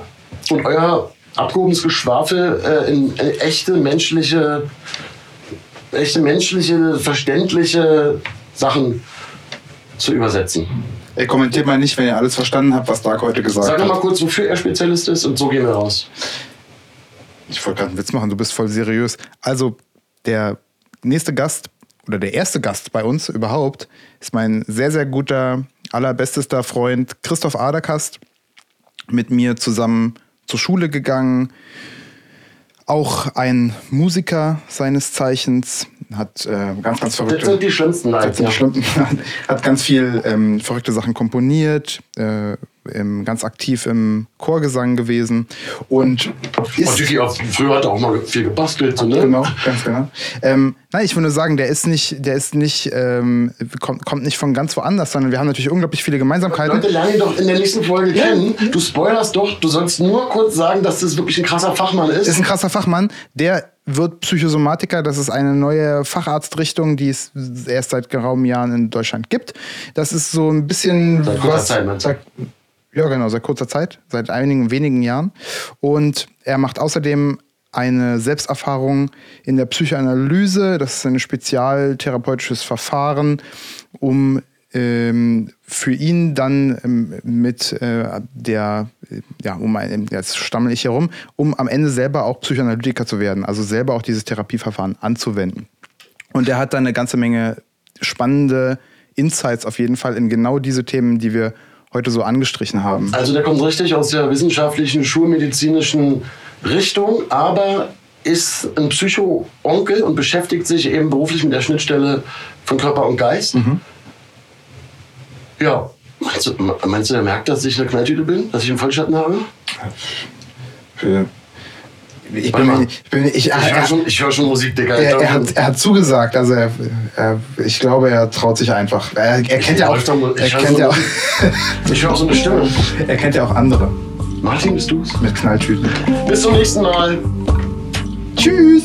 und euer abgehobenes Geschwafel äh, in äh, echte menschliche echte menschliche, verständliche Sachen zu übersetzen. Ey, kommentiert mal nicht, wenn ihr alles verstanden habt, was Dark heute gesagt Sag noch mal hat. kurz, wofür er Spezialist ist und so gehen wir raus. Ich wollte gerade einen Witz machen, du bist voll seriös. Also, der nächste Gast oder der erste Gast bei uns überhaupt ist mein sehr, sehr guter, allerbestester Freund Christoph Aderkast. Mit mir zusammen zur Schule gegangen. Auch ein Musiker seines Zeichens. Hat äh, ganz, ganz Das verrückte. sind die schlimmsten Das Leute. die schlimmsten. hat ganz viel ähm, verrückte Sachen komponiert, äh, im, ganz aktiv im Chorgesang gewesen. Und ist, und auch, früher hat er auch mal viel gebastelt. So, ne? Genau, ganz genau. Ähm, nein, ich würde nur sagen, der ist nicht, der ist nicht, ähm, kommt, kommt nicht von ganz woanders, sondern wir haben natürlich unglaublich viele Gemeinsamkeiten. Leute lernen ihn doch in der nächsten Folge kennen. Du spoilerst doch, du sollst nur kurz sagen, dass das wirklich ein krasser Fachmann ist. Ist ein krasser Fachmann, der wird Psychosomatiker. Das ist eine neue Facharztrichtung, die es erst seit geraumen Jahren in Deutschland gibt. Das ist so ein bisschen. Seit was, Zeit, du? Ja, genau, seit kurzer Zeit, seit einigen wenigen Jahren. Und er macht außerdem eine Selbsterfahrung in der Psychoanalyse. Das ist ein spezialtherapeutisches Verfahren, um ähm, für ihn dann ähm, mit äh, der, ja, um ein, jetzt stammel ich herum, um am Ende selber auch Psychoanalytiker zu werden, also selber auch dieses Therapieverfahren anzuwenden. Und er hat dann eine ganze Menge spannende Insights auf jeden Fall in genau diese Themen, die wir heute so angestrichen haben. Also der kommt richtig aus der wissenschaftlichen, schulmedizinischen Richtung, aber ist ein Psycho-Onkel und beschäftigt sich eben beruflich mit der Schnittstelle von Körper und Geist. Mhm. Ja. Meinst du, meinst du, er merkt, dass ich eine Knalltüte bin? Dass ich einen Vollschatten habe? Für ich, bin mir, ich, bin, ich, ich, höre schon, hör schon Musik, Digga. Er, er, hat, er hat zugesagt, also er, er, ich glaube, er traut sich einfach. Er, kennt ja auch. Er kennt ja auch ich höre auch so eine Stimme. Er kennt ja auch andere. Martin, bist du's? Mit Knalltüten. Bis zum nächsten Mal. Tschüss.